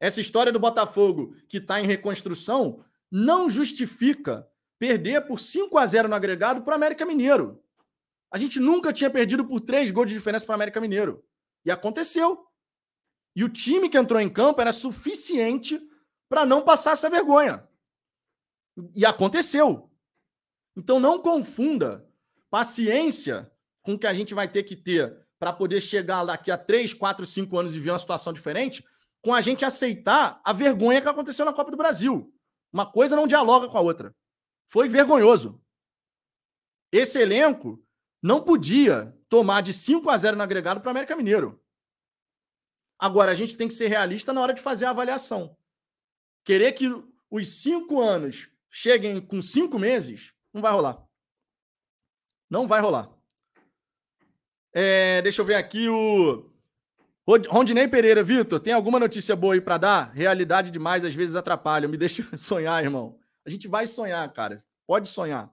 Essa história do Botafogo que está em reconstrução não justifica perder por 5 a 0 no agregado para o América Mineiro. A gente nunca tinha perdido por três gols de diferença para o América Mineiro. E aconteceu. E o time que entrou em campo era suficiente para não passar essa vergonha. E aconteceu. Então não confunda paciência com o que a gente vai ter que ter para poder chegar daqui a 3, 4, 5 anos e ver uma situação diferente, com a gente aceitar a vergonha que aconteceu na Copa do Brasil. Uma coisa não dialoga com a outra. Foi vergonhoso. Esse elenco não podia tomar de 5 a 0 no agregado para o América Mineiro. Agora, a gente tem que ser realista na hora de fazer a avaliação. Querer que os cinco anos cheguem com cinco meses, não vai rolar. Não vai rolar. É, deixa eu ver aqui o. Rondinei Pereira, Vitor, tem alguma notícia boa aí para dar? Realidade demais às vezes atrapalha. Me deixa sonhar, irmão. A gente vai sonhar, cara. Pode sonhar.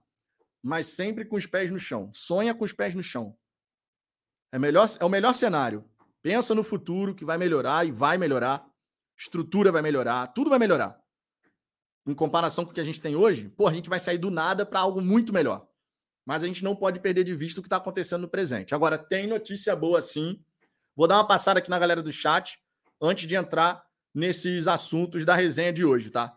Mas sempre com os pés no chão. Sonha com os pés no chão. É, melhor, é o melhor cenário. Pensa no futuro que vai melhorar e vai melhorar. Estrutura vai melhorar, tudo vai melhorar em comparação com o que a gente tem hoje, pô, a gente vai sair do nada para algo muito melhor. Mas a gente não pode perder de vista o que está acontecendo no presente. Agora, tem notícia boa sim. Vou dar uma passada aqui na galera do chat antes de entrar nesses assuntos da resenha de hoje, tá?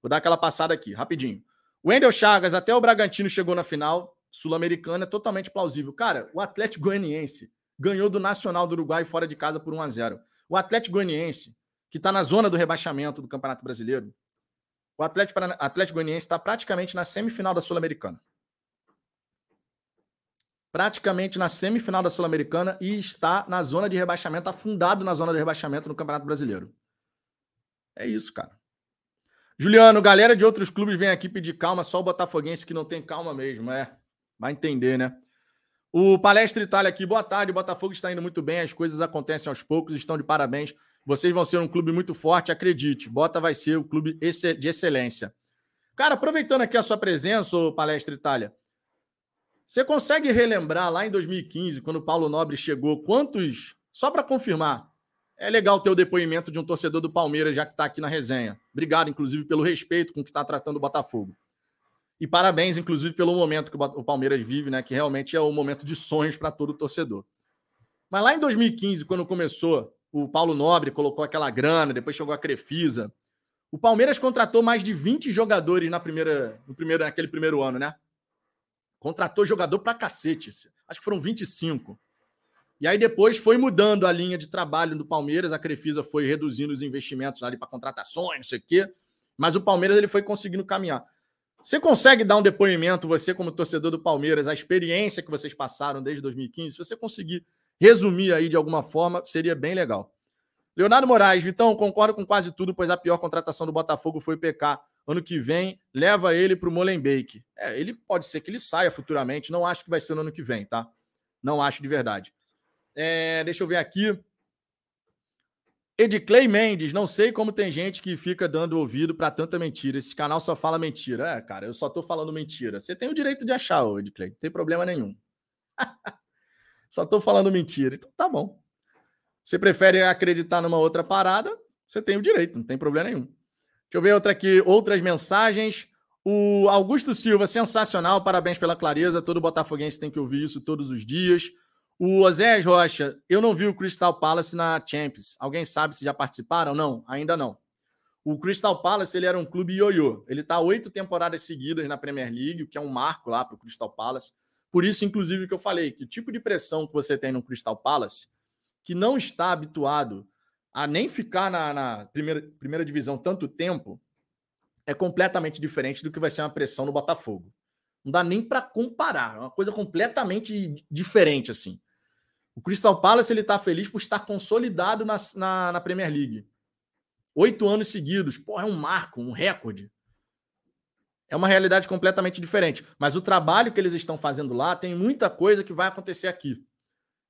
Vou dar aquela passada aqui, rapidinho. Wendel Chagas, até o Bragantino chegou na final. Sul-Americana é totalmente plausível. Cara, o Atlético Goianiense ganhou do Nacional do Uruguai fora de casa por 1 a 0 O Atlético Goianiense, que está na zona do rebaixamento do Campeonato Brasileiro, o Atlético, Atlético Goianiense está praticamente na semifinal da Sul-Americana. Praticamente na semifinal da Sul-Americana e está na zona de rebaixamento, afundado na zona de rebaixamento no Campeonato Brasileiro. É isso, cara. Juliano, galera de outros clubes vem aqui pedir calma, só o Botafoguense que não tem calma mesmo, é. Vai entender, né? O Palestra Itália aqui, boa tarde. O Botafogo está indo muito bem, as coisas acontecem aos poucos, estão de parabéns. Vocês vão ser um clube muito forte, acredite. Bota vai ser o clube de excelência. Cara, aproveitando aqui a sua presença, o Palestra Itália, você consegue relembrar lá em 2015, quando o Paulo Nobre chegou, quantos. Só para confirmar, é legal ter o depoimento de um torcedor do Palmeiras, já que está aqui na resenha. Obrigado, inclusive, pelo respeito com que está tratando o Botafogo. E parabéns, inclusive, pelo momento que o Palmeiras vive, né? Que realmente é um momento de sonhos para todo torcedor. Mas lá em 2015, quando começou, o Paulo Nobre colocou aquela grana, depois chegou a Crefisa. O Palmeiras contratou mais de 20 jogadores na primeira, no primeiro, naquele primeiro ano, né? Contratou jogador pra cacete. Acho que foram 25. E aí depois foi mudando a linha de trabalho do Palmeiras, a Crefisa foi reduzindo os investimentos ali para contratações, não sei o quê. Mas o Palmeiras ele foi conseguindo caminhar. Você consegue dar um depoimento, você como torcedor do Palmeiras, a experiência que vocês passaram desde 2015? Se você conseguir resumir aí de alguma forma, seria bem legal. Leonardo Moraes, Vitão, concordo com quase tudo, pois a pior contratação do Botafogo foi o PK. Ano que vem, leva ele para o Molenbeek. É, ele pode ser que ele saia futuramente, não acho que vai ser no ano que vem, tá? Não acho de verdade. É, deixa eu ver aqui. Edclay Mendes, não sei como tem gente que fica dando ouvido para tanta mentira. Esse canal só fala mentira. É, cara, eu só tô falando mentira. Você tem o direito de achar, Edclay, não tem problema nenhum. só tô falando mentira. Então tá bom. Você prefere acreditar numa outra parada? Você tem o direito, não tem problema nenhum. Deixa eu ver outra aqui, outras mensagens. O Augusto Silva, sensacional, parabéns pela clareza. Todo botafoguense tem que ouvir isso todos os dias. O Osés Rocha, eu não vi o Crystal Palace na Champions. Alguém sabe se já participaram? Não, ainda não. O Crystal Palace ele era um clube ioiô. Ele está oito temporadas seguidas na Premier League, o que é um marco lá para o Crystal Palace. Por isso, inclusive, que eu falei que o tipo de pressão que você tem no Crystal Palace, que não está habituado a nem ficar na, na primeira, primeira divisão tanto tempo, é completamente diferente do que vai ser uma pressão no Botafogo. Não dá nem para comparar, é uma coisa completamente diferente assim. O Crystal Palace ele está feliz por estar consolidado na, na, na, Premier League. Oito anos seguidos. Pô, é um marco, um recorde. É uma realidade completamente diferente. Mas o trabalho que eles estão fazendo lá tem muita coisa que vai acontecer aqui.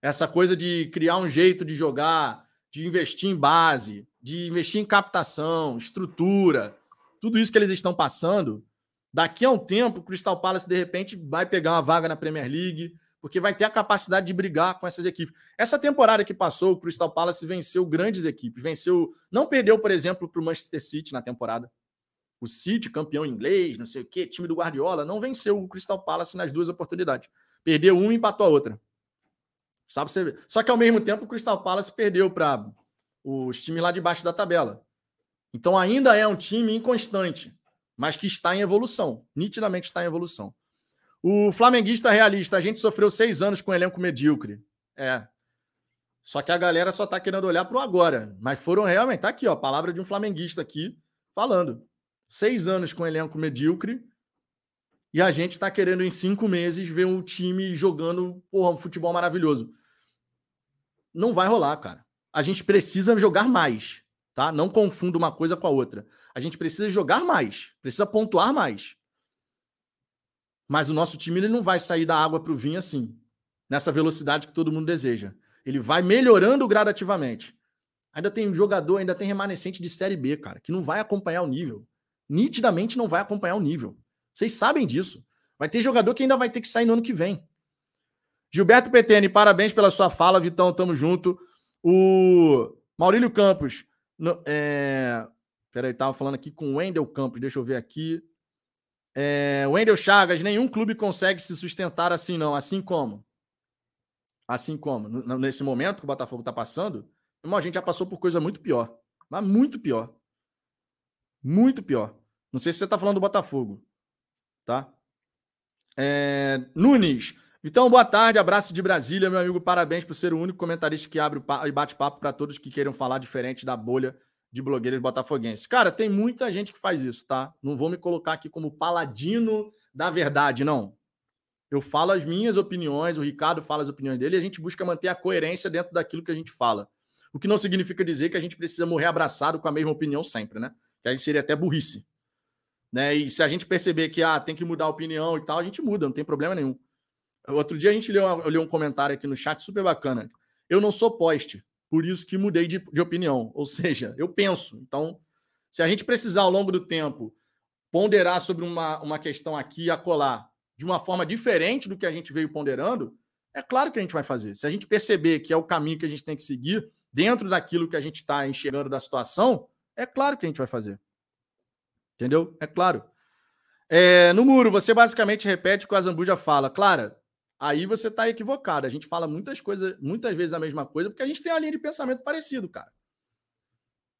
Essa coisa de criar um jeito de jogar, de investir em base, de investir em captação, estrutura, tudo isso que eles estão passando, daqui a um tempo, o Crystal Palace, de repente, vai pegar uma vaga na Premier League, porque vai ter a capacidade de brigar com essas equipes. Essa temporada que passou, o Crystal Palace venceu grandes equipes. Venceu, não perdeu, por exemplo, para o Manchester City na temporada. O City, campeão inglês, não sei o quê, time do Guardiola, não venceu o Crystal Palace nas duas oportunidades. Perdeu uma e empatou a outra. Sabe você ver. Só que ao mesmo tempo o Crystal Palace perdeu para os times lá de baixo da tabela. Então ainda é um time inconstante, mas que está em evolução. Nitidamente está em evolução. O flamenguista realista, a gente sofreu seis anos com um elenco medíocre. É. Só que a galera só está querendo olhar para o agora. Mas foram realmente. Tá aqui, ó, palavra de um flamenguista aqui falando. Seis anos com um elenco medíocre. E a gente está querendo, em cinco meses, ver um time jogando porra, um futebol maravilhoso. Não vai rolar, cara. A gente precisa jogar mais. Tá? Não confunda uma coisa com a outra. A gente precisa jogar mais, precisa pontuar mais. Mas o nosso time ele não vai sair da água para o vinho assim, nessa velocidade que todo mundo deseja. Ele vai melhorando gradativamente. Ainda tem jogador, ainda tem remanescente de Série B, cara, que não vai acompanhar o nível. Nitidamente não vai acompanhar o nível. Vocês sabem disso. Vai ter jogador que ainda vai ter que sair no ano que vem. Gilberto Petene, parabéns pela sua fala, Vitão, tamo junto. O Maurílio Campos, no, é... Peraí, tava falando aqui com o Wendel Campos, deixa eu ver aqui. É, Wendel Chagas, nenhum clube consegue se sustentar assim, não. Assim como? Assim como? Nesse momento que o Botafogo está passando, irmão, a gente já passou por coisa muito pior. Mas muito pior. Muito pior. Não sei se você está falando do Botafogo. Tá? É, Nunes. Então, boa tarde, abraço de Brasília, meu amigo. Parabéns por ser o único comentarista que abre e bate papo para todos que queiram falar diferente da bolha de blogueiros botafoguenses. Cara, tem muita gente que faz isso, tá? Não vou me colocar aqui como paladino da verdade, não. Eu falo as minhas opiniões, o Ricardo fala as opiniões dele e a gente busca manter a coerência dentro daquilo que a gente fala. O que não significa dizer que a gente precisa morrer abraçado com a mesma opinião sempre, né? Que aí seria até burrice. Né? E se a gente perceber que ah, tem que mudar a opinião e tal, a gente muda, não tem problema nenhum. Outro dia a gente leu, leu um comentário aqui no chat super bacana. Eu não sou poste, por isso que mudei de, de opinião. Ou seja, eu penso. Então, se a gente precisar, ao longo do tempo, ponderar sobre uma, uma questão aqui e acolá de uma forma diferente do que a gente veio ponderando, é claro que a gente vai fazer. Se a gente perceber que é o caminho que a gente tem que seguir, dentro daquilo que a gente está enxergando da situação, é claro que a gente vai fazer. Entendeu? É claro. É, no muro, você basicamente repete o que a Zambuja fala. Clara, aí você está equivocado. A gente fala muitas coisas, muitas vezes a mesma coisa, porque a gente tem uma linha de pensamento parecido, cara.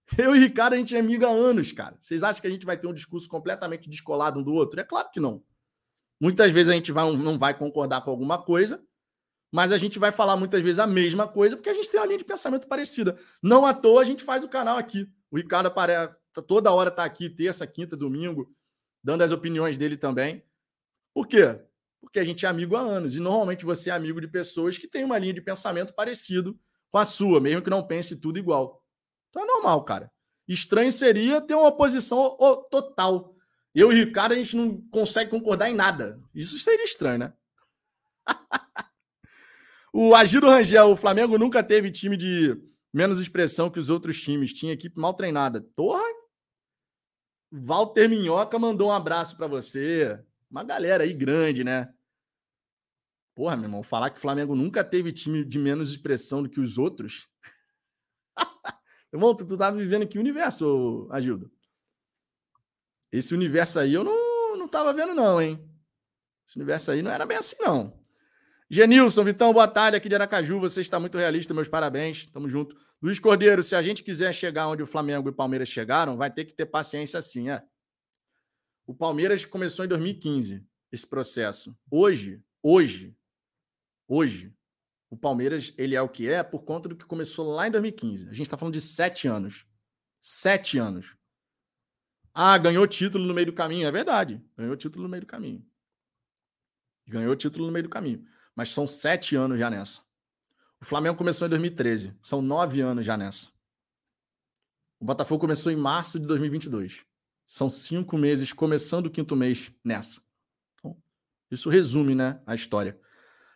Eu e Ricardo, a gente é amigo há anos, cara. Vocês acham que a gente vai ter um discurso completamente descolado um do outro? É claro que não. Muitas vezes a gente vai, não vai concordar com alguma coisa, mas a gente vai falar muitas vezes a mesma coisa, porque a gente tem uma linha de pensamento parecida. Não à toa a gente faz o canal aqui. O Ricardo aparece, toda hora está aqui, terça, quinta, domingo, dando as opiniões dele também. Por quê? Porque a gente é amigo há anos. E normalmente você é amigo de pessoas que têm uma linha de pensamento parecido com a sua, mesmo que não pense tudo igual. Então é normal, cara. Estranho seria ter uma oposição total. Eu e o Ricardo, a gente não consegue concordar em nada. Isso seria estranho, né? o Agiro Rangel, o Flamengo nunca teve time de menos expressão que os outros times. Tinha equipe mal treinada. Torra! Walter Minhoca mandou um abraço para você. Uma galera aí grande, né? Porra, meu irmão, falar que o Flamengo nunca teve time de menos expressão do que os outros. irmão, tu, tu tava vivendo que universo, Agildo? Esse universo aí eu não, não tava vendo, não, hein? Esse universo aí não era bem assim, não. Genilson, Vitão, boa tarde aqui de Aracaju. Você está muito realista, meus parabéns. Tamo junto. Luiz Cordeiro, se a gente quiser chegar onde o Flamengo e o Palmeiras chegaram, vai ter que ter paciência assim, é. O Palmeiras começou em 2015 esse processo. Hoje, hoje, hoje, o Palmeiras ele é o que é por conta do que começou lá em 2015. A gente está falando de sete anos. Sete anos. Ah, ganhou título no meio do caminho. É verdade. Ganhou título no meio do caminho. Ganhou título no meio do caminho. Mas são sete anos já nessa. O Flamengo começou em 2013. São nove anos já nessa. O Botafogo começou em março de 2022. São cinco meses, começando o quinto mês nessa. Então, isso resume né, a história.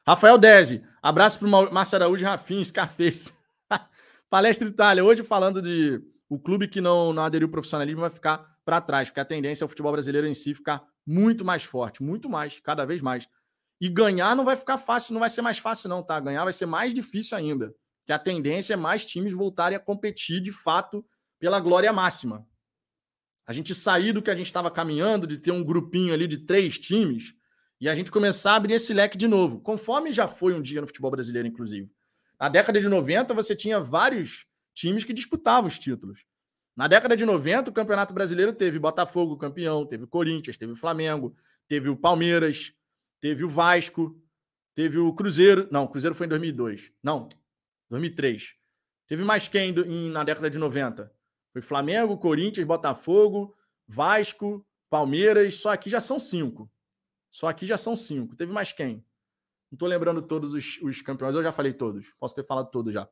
Rafael Dese, abraço para o Márcio Araújo e Rafinha, Scarface. Palestra Itália, hoje falando de o clube que não, não aderiu ao profissionalismo vai ficar para trás, porque a tendência é o futebol brasileiro em si ficar muito mais forte, muito mais, cada vez mais. E ganhar não vai ficar fácil, não vai ser mais fácil, não, tá? Ganhar vai ser mais difícil ainda. Que a tendência é mais times voltarem a competir de fato pela glória máxima. A gente sair do que a gente estava caminhando, de ter um grupinho ali de três times, e a gente começar a abrir esse leque de novo, conforme já foi um dia no futebol brasileiro, inclusive. Na década de 90, você tinha vários times que disputavam os títulos. Na década de 90, o Campeonato Brasileiro teve Botafogo campeão, teve Corinthians, teve o Flamengo, teve o Palmeiras, teve o Vasco, teve o Cruzeiro. Não, o Cruzeiro foi em 2002. Não, 2003. Teve mais quem na década de 90? Foi Flamengo, Corinthians, Botafogo, Vasco, Palmeiras. Só aqui já são cinco. Só aqui já são cinco. Teve mais quem? Não estou lembrando todos os, os, campeões. Eu já falei todos. Posso ter falado todos já.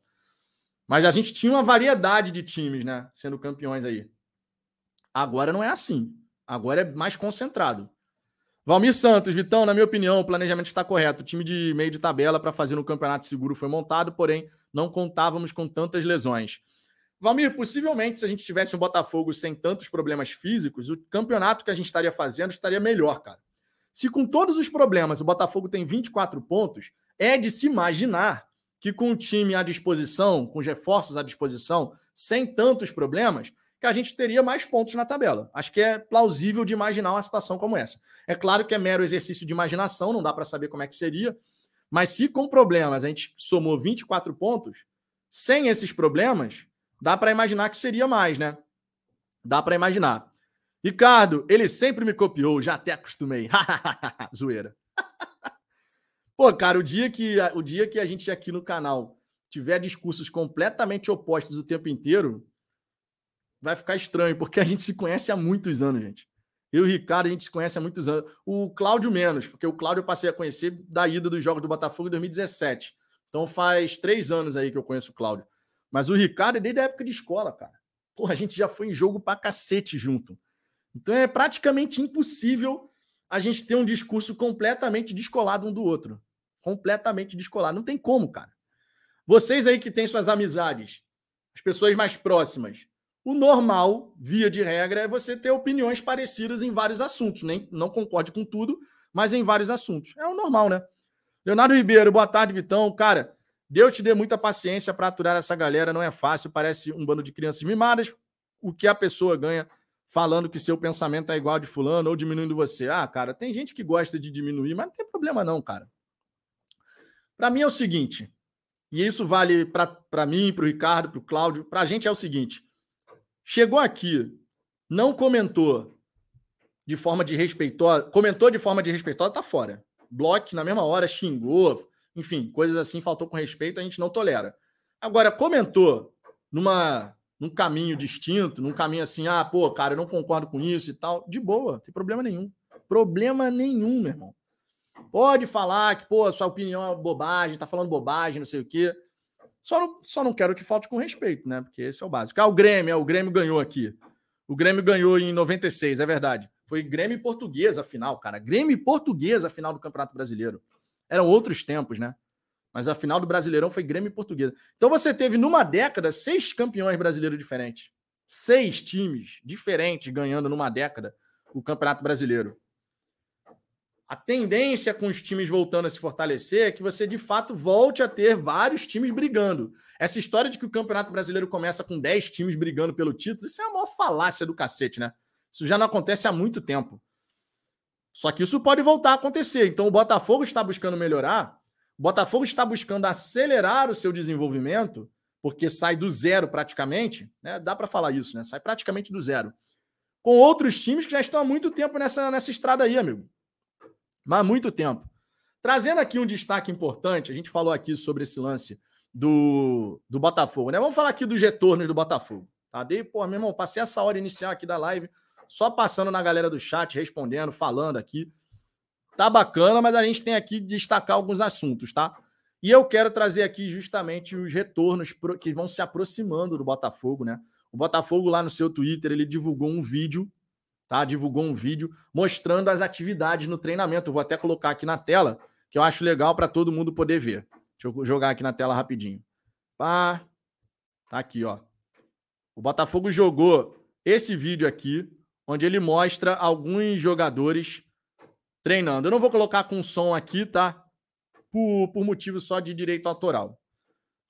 Mas a gente tinha uma variedade de times, né? Sendo campeões aí. Agora não é assim. Agora é mais concentrado. Valmir Santos, Vitão, na minha opinião, o planejamento está correto. O time de meio de tabela para fazer no campeonato seguro foi montado, porém não contávamos com tantas lesões. Valmir, possivelmente, se a gente tivesse um Botafogo sem tantos problemas físicos, o campeonato que a gente estaria fazendo estaria melhor, cara. Se com todos os problemas o Botafogo tem 24 pontos, é de se imaginar que com o time à disposição, com os reforços à disposição, sem tantos problemas, que a gente teria mais pontos na tabela. Acho que é plausível de imaginar uma situação como essa. É claro que é mero exercício de imaginação, não dá para saber como é que seria, mas se com problemas a gente somou 24 pontos, sem esses problemas, dá para imaginar que seria mais, né? Dá para imaginar. Ricardo, ele sempre me copiou, já até acostumei. Zoeira. Pô, cara, o dia que o dia que a gente aqui no canal tiver discursos completamente opostos o tempo inteiro, vai ficar estranho, porque a gente se conhece há muitos anos, gente. Eu e o Ricardo, a gente se conhece há muitos anos. O Cláudio menos, porque o Cláudio eu passei a conhecer da ida dos Jogos do Botafogo em 2017. Então faz três anos aí que eu conheço o Cláudio. Mas o Ricardo é desde a época de escola, cara. Porra, a gente já foi em jogo pra cacete junto. Então é praticamente impossível a gente ter um discurso completamente descolado um do outro. Completamente descolado. Não tem como, cara. Vocês aí que têm suas amizades, as pessoas mais próximas, o normal, via de regra, é você ter opiniões parecidas em vários assuntos. Nem, não concorde com tudo, mas em vários assuntos. É o normal, né? Leonardo Ribeiro, boa tarde, Vitão. Cara, Deus te dê muita paciência para aturar essa galera, não é fácil, parece um bando de crianças mimadas. O que a pessoa ganha falando que seu pensamento é igual de fulano ou diminuindo você. Ah, cara, tem gente que gosta de diminuir, mas não tem problema não, cara. Para mim é o seguinte, e isso vale para mim, para o Ricardo, para o Cláudio, para a gente é o seguinte: chegou aqui, não comentou de forma de respeitosa, comentou de forma de respeitosa, tá fora. Bloque na mesma hora, xingou, enfim, coisas assim, faltou com respeito, a gente não tolera. Agora, comentou numa num caminho distinto, num caminho assim, ah, pô, cara, eu não concordo com isso e tal, de boa, tem problema nenhum. Problema nenhum, meu irmão. Pode falar que, pô, sua opinião é bobagem, tá falando bobagem, não sei o quê. Só não, só não quero que falte com respeito, né? Porque esse é o básico. Ah, o Grêmio, é, o Grêmio ganhou aqui. O Grêmio ganhou em 96, é verdade. Foi Grêmio Portuguesa a final, cara. Grêmio Portuguesa a final do Campeonato Brasileiro. Eram outros tempos, né? Mas a final do Brasileirão foi Grêmio e Portuguesa. Então você teve numa década seis campeões brasileiros diferentes. Seis times diferentes ganhando numa década o Campeonato Brasileiro a tendência com os times voltando a se fortalecer é que você de fato volte a ter vários times brigando. Essa história de que o Campeonato Brasileiro começa com 10 times brigando pelo título, isso é a maior falácia do cacete, né? Isso já não acontece há muito tempo. Só que isso pode voltar a acontecer. Então o Botafogo está buscando melhorar, o Botafogo está buscando acelerar o seu desenvolvimento, porque sai do zero praticamente, né? Dá para falar isso, né? Sai praticamente do zero. Com outros times que já estão há muito tempo nessa, nessa estrada aí, amigo mas há muito tempo. Trazendo aqui um destaque importante, a gente falou aqui sobre esse lance do, do Botafogo, né? Vamos falar aqui dos retornos do Botafogo. Tá? Dei, pô, meu irmão, passei essa hora inicial aqui da live, só passando na galera do chat, respondendo, falando aqui. Tá bacana, mas a gente tem aqui que destacar alguns assuntos, tá? E eu quero trazer aqui justamente os retornos que vão se aproximando do Botafogo, né? O Botafogo lá no seu Twitter, ele divulgou um vídeo tá? Divulgou um vídeo mostrando as atividades no treinamento. Eu vou até colocar aqui na tela, que eu acho legal para todo mundo poder ver. Deixa eu jogar aqui na tela rapidinho. Pá. Tá aqui, ó. O Botafogo jogou esse vídeo aqui, onde ele mostra alguns jogadores treinando. Eu não vou colocar com som aqui, tá? Por, por motivo só de direito autoral.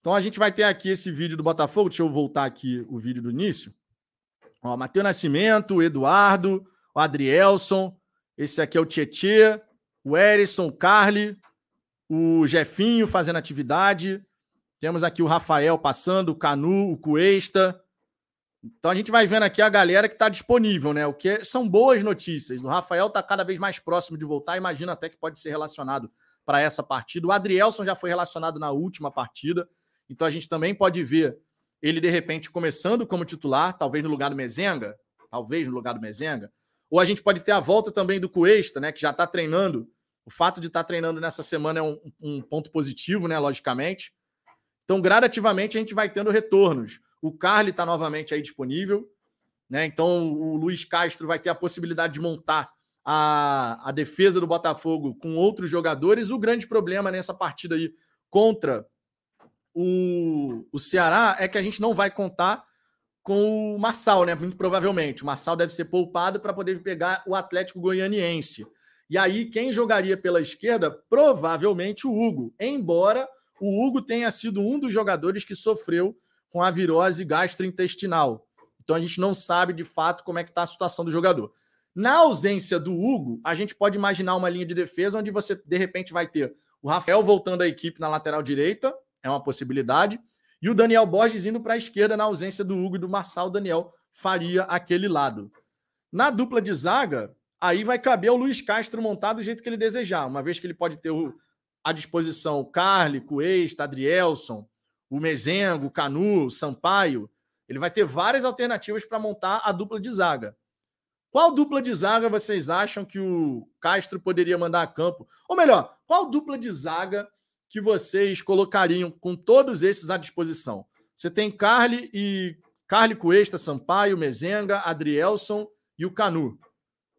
Então a gente vai ter aqui esse vídeo do Botafogo. Deixa eu voltar aqui o vídeo do início. Ó, Matheus Nascimento, Eduardo, o Adrielson. Esse aqui é o Tietê, o Erison, o Carly, o Jefinho fazendo atividade. Temos aqui o Rafael passando, o Canu, o Cuesta. Então a gente vai vendo aqui a galera que está disponível, né? O que são boas notícias. O Rafael está cada vez mais próximo de voltar. Imagina até que pode ser relacionado para essa partida. O Adrielson já foi relacionado na última partida. Então a gente também pode ver ele de repente começando como titular, talvez no lugar do Mezenga, talvez no lugar do Mezenga. Ou a gente pode ter a volta também do Cuesta, né? Que já está treinando. O fato de estar tá treinando nessa semana é um, um ponto positivo, né? Logicamente. Então, gradativamente, a gente vai tendo retornos. O Carly está novamente aí disponível. Né? Então, o Luiz Castro vai ter a possibilidade de montar a, a defesa do Botafogo com outros jogadores. O grande problema nessa partida aí contra o, o Ceará é que a gente não vai contar com o Marçal, né? Muito provavelmente. O Marçal deve ser poupado para poder pegar o Atlético Goianiense. E aí, quem jogaria pela esquerda? Provavelmente o Hugo. Embora o Hugo tenha sido um dos jogadores que sofreu com a virose gastrointestinal. Então a gente não sabe de fato como é que está a situação do jogador. Na ausência do Hugo, a gente pode imaginar uma linha de defesa onde você de repente vai ter o Rafael voltando à equipe na lateral direita, é uma possibilidade, e o Daniel Borges indo para a esquerda na ausência do Hugo e do Marçal, o Daniel faria aquele lado. Na dupla de zaga, aí vai caber o Luiz Castro montar do jeito que ele desejar, uma vez que ele pode ter à disposição o Carly, Cuesta, Adrielson, o Mezengo, o Canu, o Sampaio, ele vai ter várias alternativas para montar a dupla de zaga. Qual dupla de zaga vocês acham que o Castro poderia mandar a campo? Ou melhor, qual dupla de zaga que vocês colocariam com todos esses à disposição? Você tem Carly e Carly Cuesta, Sampaio, Mezenga, Adrielson e o Canu.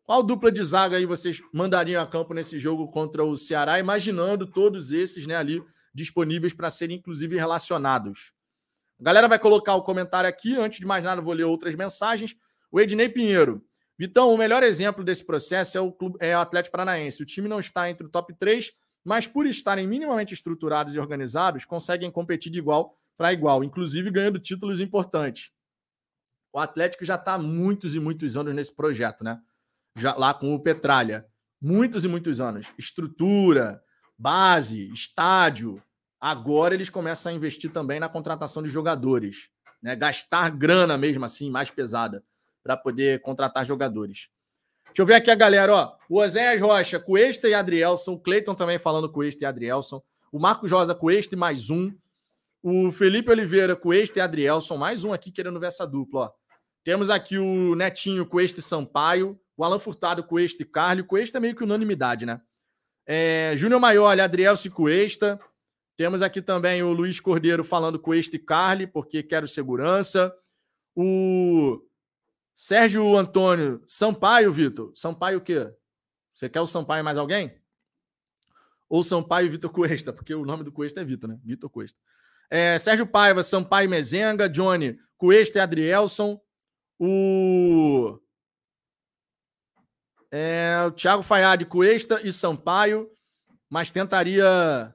Qual dupla de zaga aí vocês mandariam a campo nesse jogo contra o Ceará, imaginando todos esses né, ali disponíveis para serem, inclusive, relacionados. A galera vai colocar o comentário aqui. Antes de mais nada, vou ler outras mensagens. O Ednei Pinheiro. Vitão, o melhor exemplo desse processo é o, clube, é o Atlético Paranaense. O time não está entre o top 3, mas por estarem minimamente estruturados e organizados, conseguem competir de igual para igual, inclusive ganhando títulos importantes. O Atlético já está há muitos e muitos anos nesse projeto, né? Já lá com o Petralha. Muitos e muitos anos. Estrutura, base, estádio. Agora eles começam a investir também na contratação de jogadores, né? Gastar grana mesmo assim, mais pesada, para poder contratar jogadores. Deixa eu ver aqui a galera, ó. O Oséias Rocha, Cuesta e Adrielson. O Cleiton também falando Cuesta e Adrielson. O Marcos Rosa, Cuesta e mais um. O Felipe Oliveira, Cuesta e Adrielson. Mais um aqui querendo ver essa dupla, ó. Temos aqui o Netinho, Cuesta e Sampaio. O Alan Furtado, Cuesta e Carly. Cuesta é meio que unanimidade, né? É, Júnior Maioli, Adriel Cicuesta. Temos aqui também o Luiz Cordeiro falando Cuesta e Carly, porque quero segurança. O Sérgio Antônio Sampaio, Vitor. Sampaio o quê? Você quer o Sampaio mais alguém? Ou Sampaio Vitor Cuesta, porque o nome do Cuesta é Vitor, né? Vitor Cuesta. É, Sérgio Paiva, Sampaio Mezenga, Johnny, Cuesta e Adrielson. O é, o Thiago Fayad, Cuesta e Sampaio, mas tentaria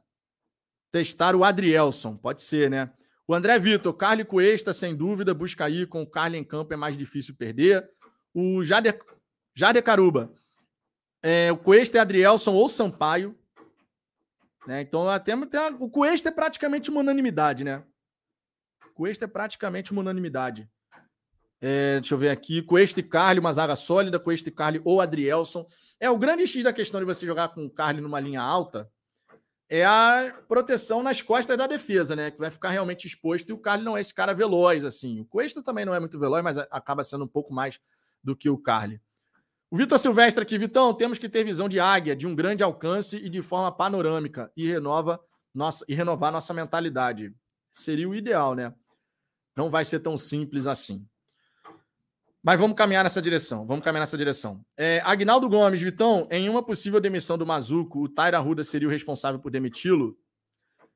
testar o Adrielson, pode ser, né? O André Vitor, Carly Cuesta, sem dúvida, busca aí com o Carly em campo, é mais difícil perder. O Jader, Jader Caruba, é, o Cuesta e Adrielson ou Sampaio. Né? Então, até, até, o Cuesta é praticamente uma unanimidade, né? O Cuesta é praticamente uma unanimidade. É, deixa eu ver aqui. Cuesta e Carly, uma zaga sólida. Cuesta e Carly ou Adrielson. É o grande X da questão de você jogar com o Carly numa linha alta é a proteção nas costas da defesa, né? Que vai ficar realmente exposto. E o Carly não é esse cara veloz, assim. O Cuesta também não é muito veloz, mas acaba sendo um pouco mais do que o Carly. O Vitor Silvestre aqui, Vitão, temos que ter visão de águia, de um grande alcance e de forma panorâmica e renova nossa e renovar nossa mentalidade. Seria o ideal, né? Não vai ser tão simples assim. Mas vamos caminhar nessa direção. Vamos caminhar nessa direção. É, Agnaldo Gomes, Vitão, em uma possível demissão do Mazuco, o Taira Ruda seria o responsável por demiti-lo?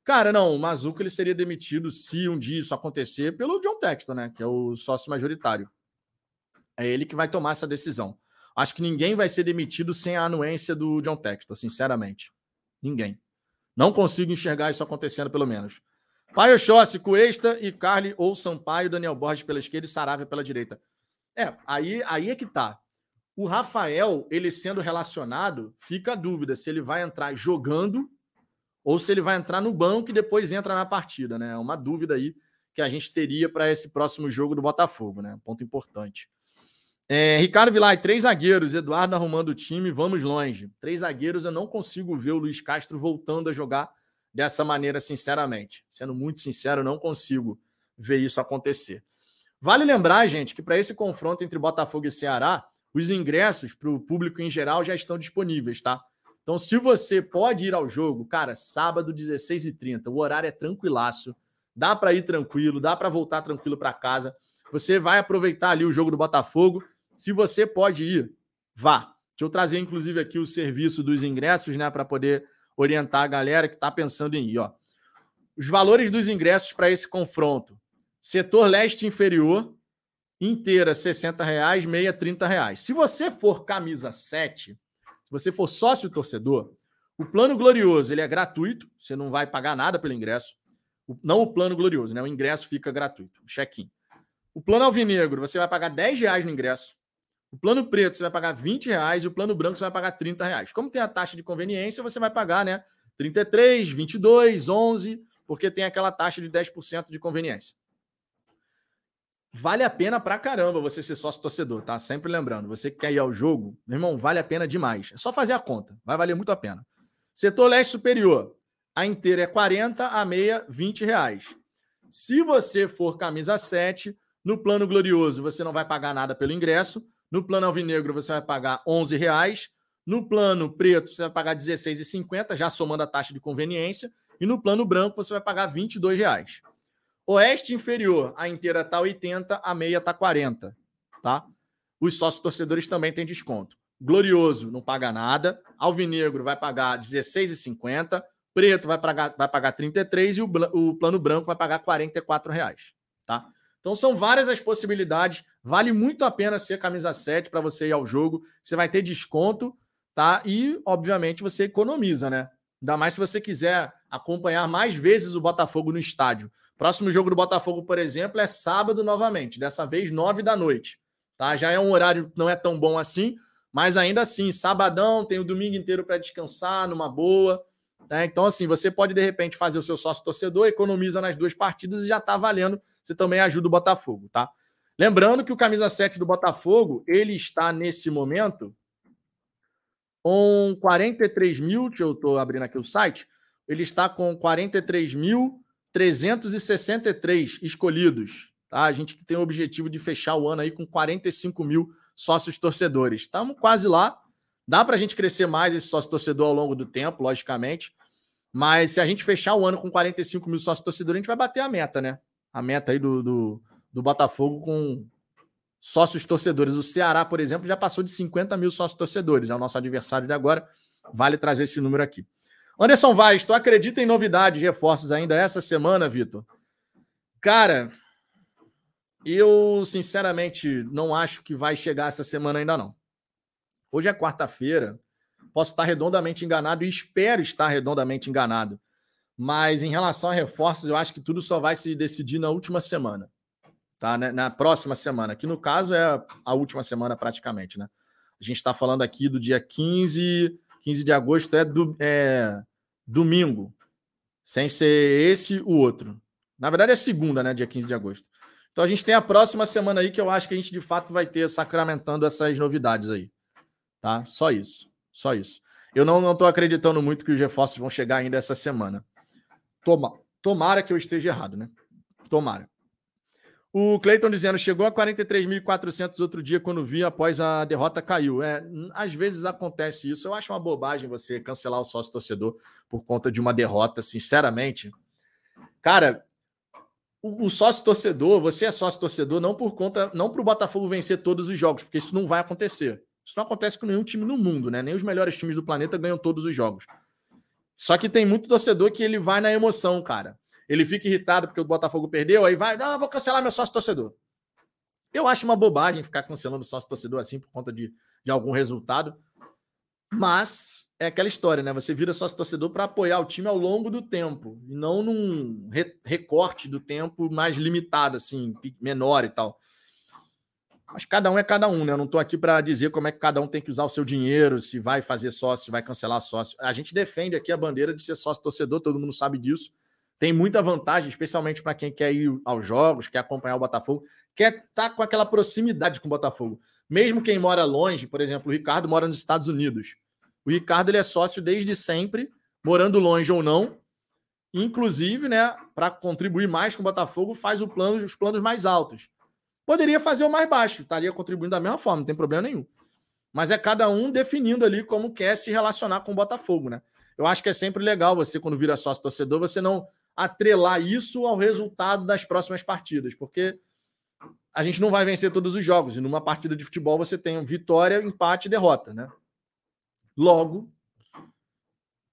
Cara, não, o Mazuco ele seria demitido se um dia isso acontecer pelo John Texton, né? Que é o sócio majoritário. É ele que vai tomar essa decisão. Acho que ninguém vai ser demitido sem a anuência do John Texton, sinceramente. Ninguém. Não consigo enxergar isso acontecendo, pelo menos. Paio Chossi, Cuesta e Carly ou Sampaio, Daniel Borges pela esquerda e Saravia pela direita. É, aí, aí é que tá. O Rafael, ele sendo relacionado, fica a dúvida se ele vai entrar jogando ou se ele vai entrar no banco e depois entra na partida, né? É uma dúvida aí que a gente teria para esse próximo jogo do Botafogo, né? Ponto importante. É, Ricardo Vilay, três zagueiros, Eduardo arrumando o time, vamos longe. Três zagueiros, eu não consigo ver o Luiz Castro voltando a jogar dessa maneira, sinceramente. Sendo muito sincero, não consigo ver isso acontecer. Vale lembrar, gente, que para esse confronto entre Botafogo e Ceará, os ingressos para o público em geral já estão disponíveis, tá? Então, se você pode ir ao jogo, cara, sábado, 16h30, o horário é tranquilaço, dá para ir tranquilo, dá para voltar tranquilo para casa. Você vai aproveitar ali o jogo do Botafogo se você pode ir, vá. Deixa eu trazer, inclusive, aqui o serviço dos ingressos, né, para poder orientar a galera que está pensando em ir. Ó. Os valores dos ingressos para esse confronto. Setor leste inferior, inteira 60 reais, meia 30 reais. Se você for camisa 7, se você for sócio torcedor, o plano glorioso ele é gratuito, você não vai pagar nada pelo ingresso. Não o plano glorioso, né? O ingresso fica gratuito, o check-in. O plano alvinegro, você vai pagar 10 reais no ingresso. O plano preto você vai pagar 20 reais e o plano branco você vai pagar 30 reais. Como tem a taxa de conveniência, você vai pagar, né? 33, 22, 11, porque tem aquela taxa de 10% de conveniência. Vale a pena pra caramba você ser sócio torcedor, tá? Sempre lembrando, você que quer ir ao jogo, meu irmão, vale a pena demais. É só fazer a conta, vai valer muito a pena. Setor leste superior, a inteira é 40, a meia 20 reais. Se você for camisa 7, no plano glorioso você não vai pagar nada pelo ingresso, no plano alvinegro, você vai pagar 11 reais. No plano preto, você vai pagar 16,50, já somando a taxa de conveniência. E no plano branco, você vai pagar 22 reais. Oeste inferior, a inteira está 80, a meia está 40. Tá? Os sócios torcedores também têm desconto. Glorioso não paga nada. Alvinegro vai pagar 16,50. Preto vai pagar, vai pagar 33 e o, o plano branco vai pagar 44 reais. Tá? Então são várias as possibilidades. Vale muito a pena ser camisa 7 para você ir ao jogo. Você vai ter desconto, tá? E, obviamente, você economiza, né? Ainda mais se você quiser acompanhar mais vezes o Botafogo no estádio. Próximo jogo do Botafogo, por exemplo, é sábado novamente, dessa vez nove da noite. Tá? Já é um horário que não é tão bom assim, mas ainda assim, sabadão, tem o domingo inteiro para descansar numa boa. Né? Então, assim, você pode de repente fazer o seu sócio torcedor, economiza nas duas partidas e já está valendo. Você também ajuda o Botafogo, tá? Lembrando que o camisa 7 do Botafogo, ele está nesse momento com 43 mil, deixa eu estou abrindo aqui o site, ele está com 43.363 escolhidos. Tá? A gente tem o objetivo de fechar o ano aí com 45 mil sócios torcedores. Estamos quase lá, Dá para a gente crescer mais esse sócio torcedor ao longo do tempo, logicamente. Mas se a gente fechar o ano com 45 mil sócios torcedores, a gente vai bater a meta, né? A meta aí do, do, do Botafogo com sócios torcedores. O Ceará, por exemplo, já passou de 50 mil sócios torcedores. É o nosso adversário de agora. Vale trazer esse número aqui. Anderson Vaz, tu acredita em novidades, reforços ainda essa semana, Vitor? Cara, eu sinceramente não acho que vai chegar essa semana ainda não. Hoje é quarta-feira, posso estar redondamente enganado e espero estar redondamente enganado. Mas em relação a reforços, eu acho que tudo só vai se decidir na última semana, tá? Na próxima semana, que no caso é a última semana praticamente, né? A gente está falando aqui do dia 15, 15 de agosto é, do, é domingo, sem ser esse o outro. Na verdade é segunda, né? Dia 15 de agosto. Então a gente tem a próxima semana aí que eu acho que a gente de fato vai ter sacramentando essas novidades aí. Tá? Só isso. Só isso. Eu não estou acreditando muito que os reforços vão chegar ainda essa semana. Toma, tomara que eu esteja errado, né? Tomara. O Cleiton dizendo, chegou a 43.400 outro dia quando vi após a derrota caiu. É, às vezes acontece isso. Eu acho uma bobagem você cancelar o sócio torcedor por conta de uma derrota, sinceramente. Cara, o, o sócio torcedor, você é sócio torcedor não por conta, não para o Botafogo vencer todos os jogos, porque isso não vai acontecer. Isso não acontece com nenhum time no mundo, né? Nem os melhores times do planeta ganham todos os jogos. Só que tem muito torcedor que ele vai na emoção, cara. Ele fica irritado porque o Botafogo perdeu, aí vai, não, vou cancelar meu sócio torcedor. Eu acho uma bobagem ficar cancelando sócio torcedor assim por conta de, de algum resultado. Mas é aquela história, né? Você vira sócio torcedor para apoiar o time ao longo do tempo, não num re recorte do tempo mais limitado, assim, menor e tal. Mas cada um é cada um, né? Eu não estou aqui para dizer como é que cada um tem que usar o seu dinheiro, se vai fazer sócio, se vai cancelar sócio. A gente defende aqui a bandeira de ser sócio torcedor, todo mundo sabe disso. Tem muita vantagem, especialmente para quem quer ir aos jogos, quer acompanhar o Botafogo, quer estar tá com aquela proximidade com o Botafogo. Mesmo quem mora longe, por exemplo, o Ricardo mora nos Estados Unidos. O Ricardo ele é sócio desde sempre, morando longe ou não. Inclusive, né, para contribuir mais com o Botafogo, faz o plano, os planos mais altos. Poderia fazer o mais baixo, estaria contribuindo da mesma forma, não tem problema nenhum. Mas é cada um definindo ali como quer se relacionar com o Botafogo, né? Eu acho que é sempre legal você, quando vira sócio torcedor, você não atrelar isso ao resultado das próximas partidas, porque a gente não vai vencer todos os jogos. E numa partida de futebol você tem vitória, empate e derrota, né? Logo,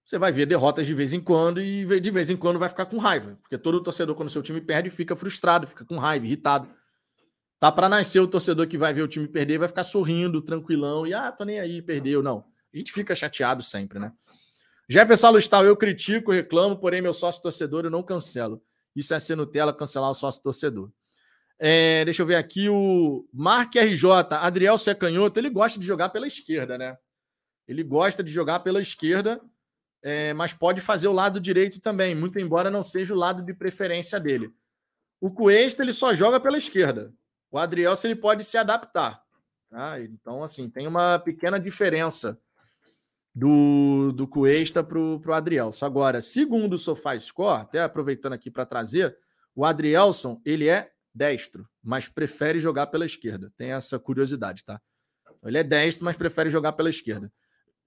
você vai ver derrotas de vez em quando e de vez em quando vai ficar com raiva, porque todo torcedor quando seu time perde fica frustrado, fica com raiva, irritado. Tá para nascer o torcedor que vai ver o time perder, vai ficar sorrindo, tranquilão e ah, tô nem aí, perdeu, não. A gente fica chateado sempre, né? Jefferson Alustal, eu critico, reclamo, porém meu sócio torcedor eu não cancelo. Isso é ser Nutella, cancelar o sócio torcedor. É, deixa eu ver aqui o Mark RJ, Adriel Secanhoto, ele gosta de jogar pela esquerda, né? Ele gosta de jogar pela esquerda, é, mas pode fazer o lado direito também, muito embora não seja o lado de preferência dele. O Cuesta ele só joga pela esquerda. O Adriel ele pode se adaptar. Tá? Então, assim, tem uma pequena diferença do, do Cuesta para o Adrielson. Agora, segundo o SofaScore, até aproveitando aqui para trazer, o Adrielson ele é destro, mas prefere jogar pela esquerda. Tem essa curiosidade, tá? Ele é destro, mas prefere jogar pela esquerda.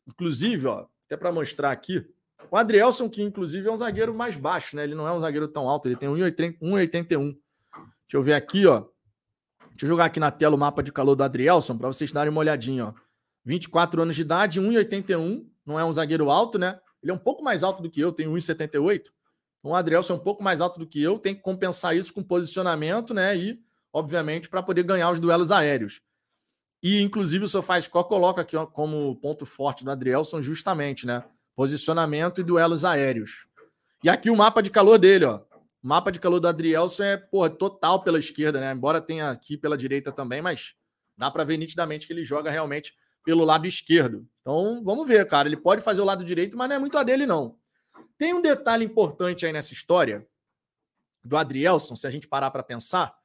Inclusive, ó, até para mostrar aqui, o Adrielson, que inclusive é um zagueiro mais baixo, né? Ele não é um zagueiro tão alto, ele tem 1,81. Deixa eu ver aqui, ó. Deixa eu jogar aqui na tela o mapa de calor do Adrielson para vocês darem uma olhadinha, ó. 24 anos de idade, 1,81. Não é um zagueiro alto, né? Ele é um pouco mais alto do que eu, tem 1,78. Então o Adrielson é um pouco mais alto do que eu, tem que compensar isso com posicionamento, né? E, obviamente, para poder ganhar os duelos aéreos. E, inclusive, o SofaScore coloca aqui como ponto forte do Adrielson justamente, né? Posicionamento e duelos aéreos. E aqui o mapa de calor dele, ó. O mapa de calor do Adrielson é, pô, total pela esquerda, né? Embora tenha aqui pela direita também, mas dá para ver nitidamente que ele joga realmente pelo lado esquerdo. Então, vamos ver, cara. Ele pode fazer o lado direito, mas não é muito a dele, não. Tem um detalhe importante aí nessa história do Adrielson, se a gente parar para pensar,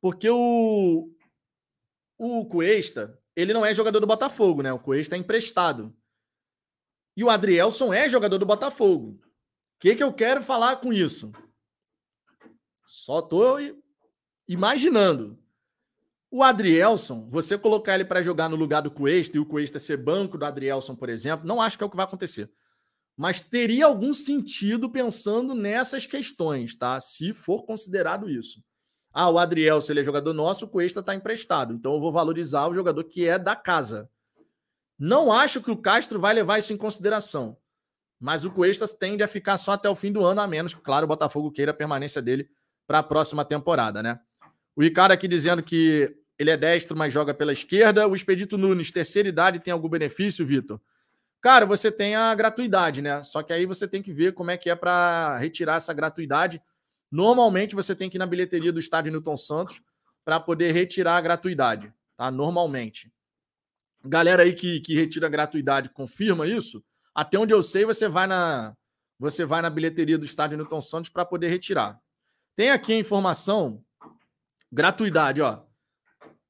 porque o, o Cuesta, ele não é jogador do Botafogo, né? O Cuesta é emprestado. E o Adrielson é jogador do Botafogo. O que, que eu quero falar com isso? Só estou imaginando. O Adrielson, você colocar ele para jogar no lugar do Cuesta e o Cuesta ser banco do Adrielson, por exemplo, não acho que é o que vai acontecer. Mas teria algum sentido pensando nessas questões, tá? Se for considerado isso. Ah, o Adrielson ele é jogador nosso, o Cuesta está emprestado. Então eu vou valorizar o jogador que é da casa. Não acho que o Castro vai levar isso em consideração. Mas o Cuesta tende a ficar só até o fim do ano, a menos, claro, o Botafogo queira a permanência dele para a próxima temporada, né? O Ricardo aqui dizendo que ele é destro, mas joga pela esquerda. O Expedito Nunes, terceira idade, tem algum benefício, Vitor? Cara, você tem a gratuidade, né? Só que aí você tem que ver como é que é para retirar essa gratuidade. Normalmente você tem que ir na bilheteria do estádio Newton Santos para poder retirar a gratuidade, tá? Normalmente. Galera aí que, que retira a gratuidade, confirma isso? Até onde eu sei, você vai na você vai na bilheteria do estádio Newton Santos para poder retirar. Tem aqui a informação, gratuidade, ó.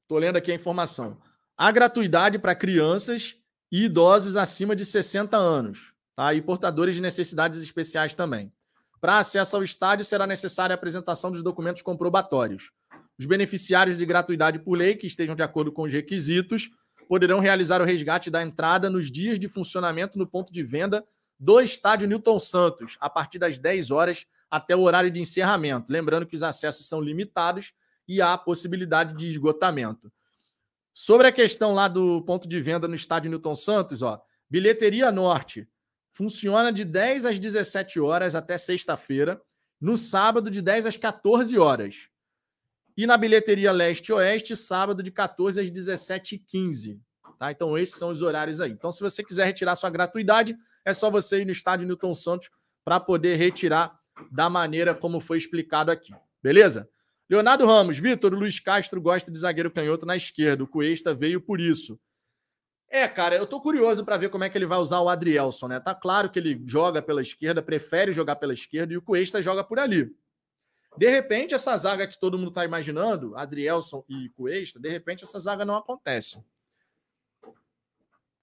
Tô lendo aqui a informação. A gratuidade para crianças e idosos acima de 60 anos, tá? E portadores de necessidades especiais também. Para acesso ao estádio será necessária a apresentação dos documentos comprobatórios. Os beneficiários de gratuidade por lei que estejam de acordo com os requisitos poderão realizar o resgate da entrada nos dias de funcionamento no ponto de venda do estádio Newton Santos, a partir das 10 horas até o horário de encerramento. Lembrando que os acessos são limitados e há possibilidade de esgotamento. Sobre a questão lá do ponto de venda no estádio Newton Santos, ó, bilheteria norte Funciona de 10 às 17 horas até sexta-feira. No sábado, de 10 às 14 horas. E na bilheteria leste-oeste, sábado, de 14 às 17h15. Tá? Então, esses são os horários aí. Então, se você quiser retirar sua gratuidade, é só você ir no estádio Newton Santos para poder retirar da maneira como foi explicado aqui. Beleza? Leonardo Ramos, Vitor, Luiz Castro gosta de zagueiro canhoto na esquerda. O Cuesta veio por isso. É, cara, eu tô curioso para ver como é que ele vai usar o Adrielson, né? Tá claro que ele joga pela esquerda, prefere jogar pela esquerda e o Cuesta joga por ali. De repente, essa zaga que todo mundo tá imaginando, Adrielson e Cuesta, de repente essa zaga não acontece.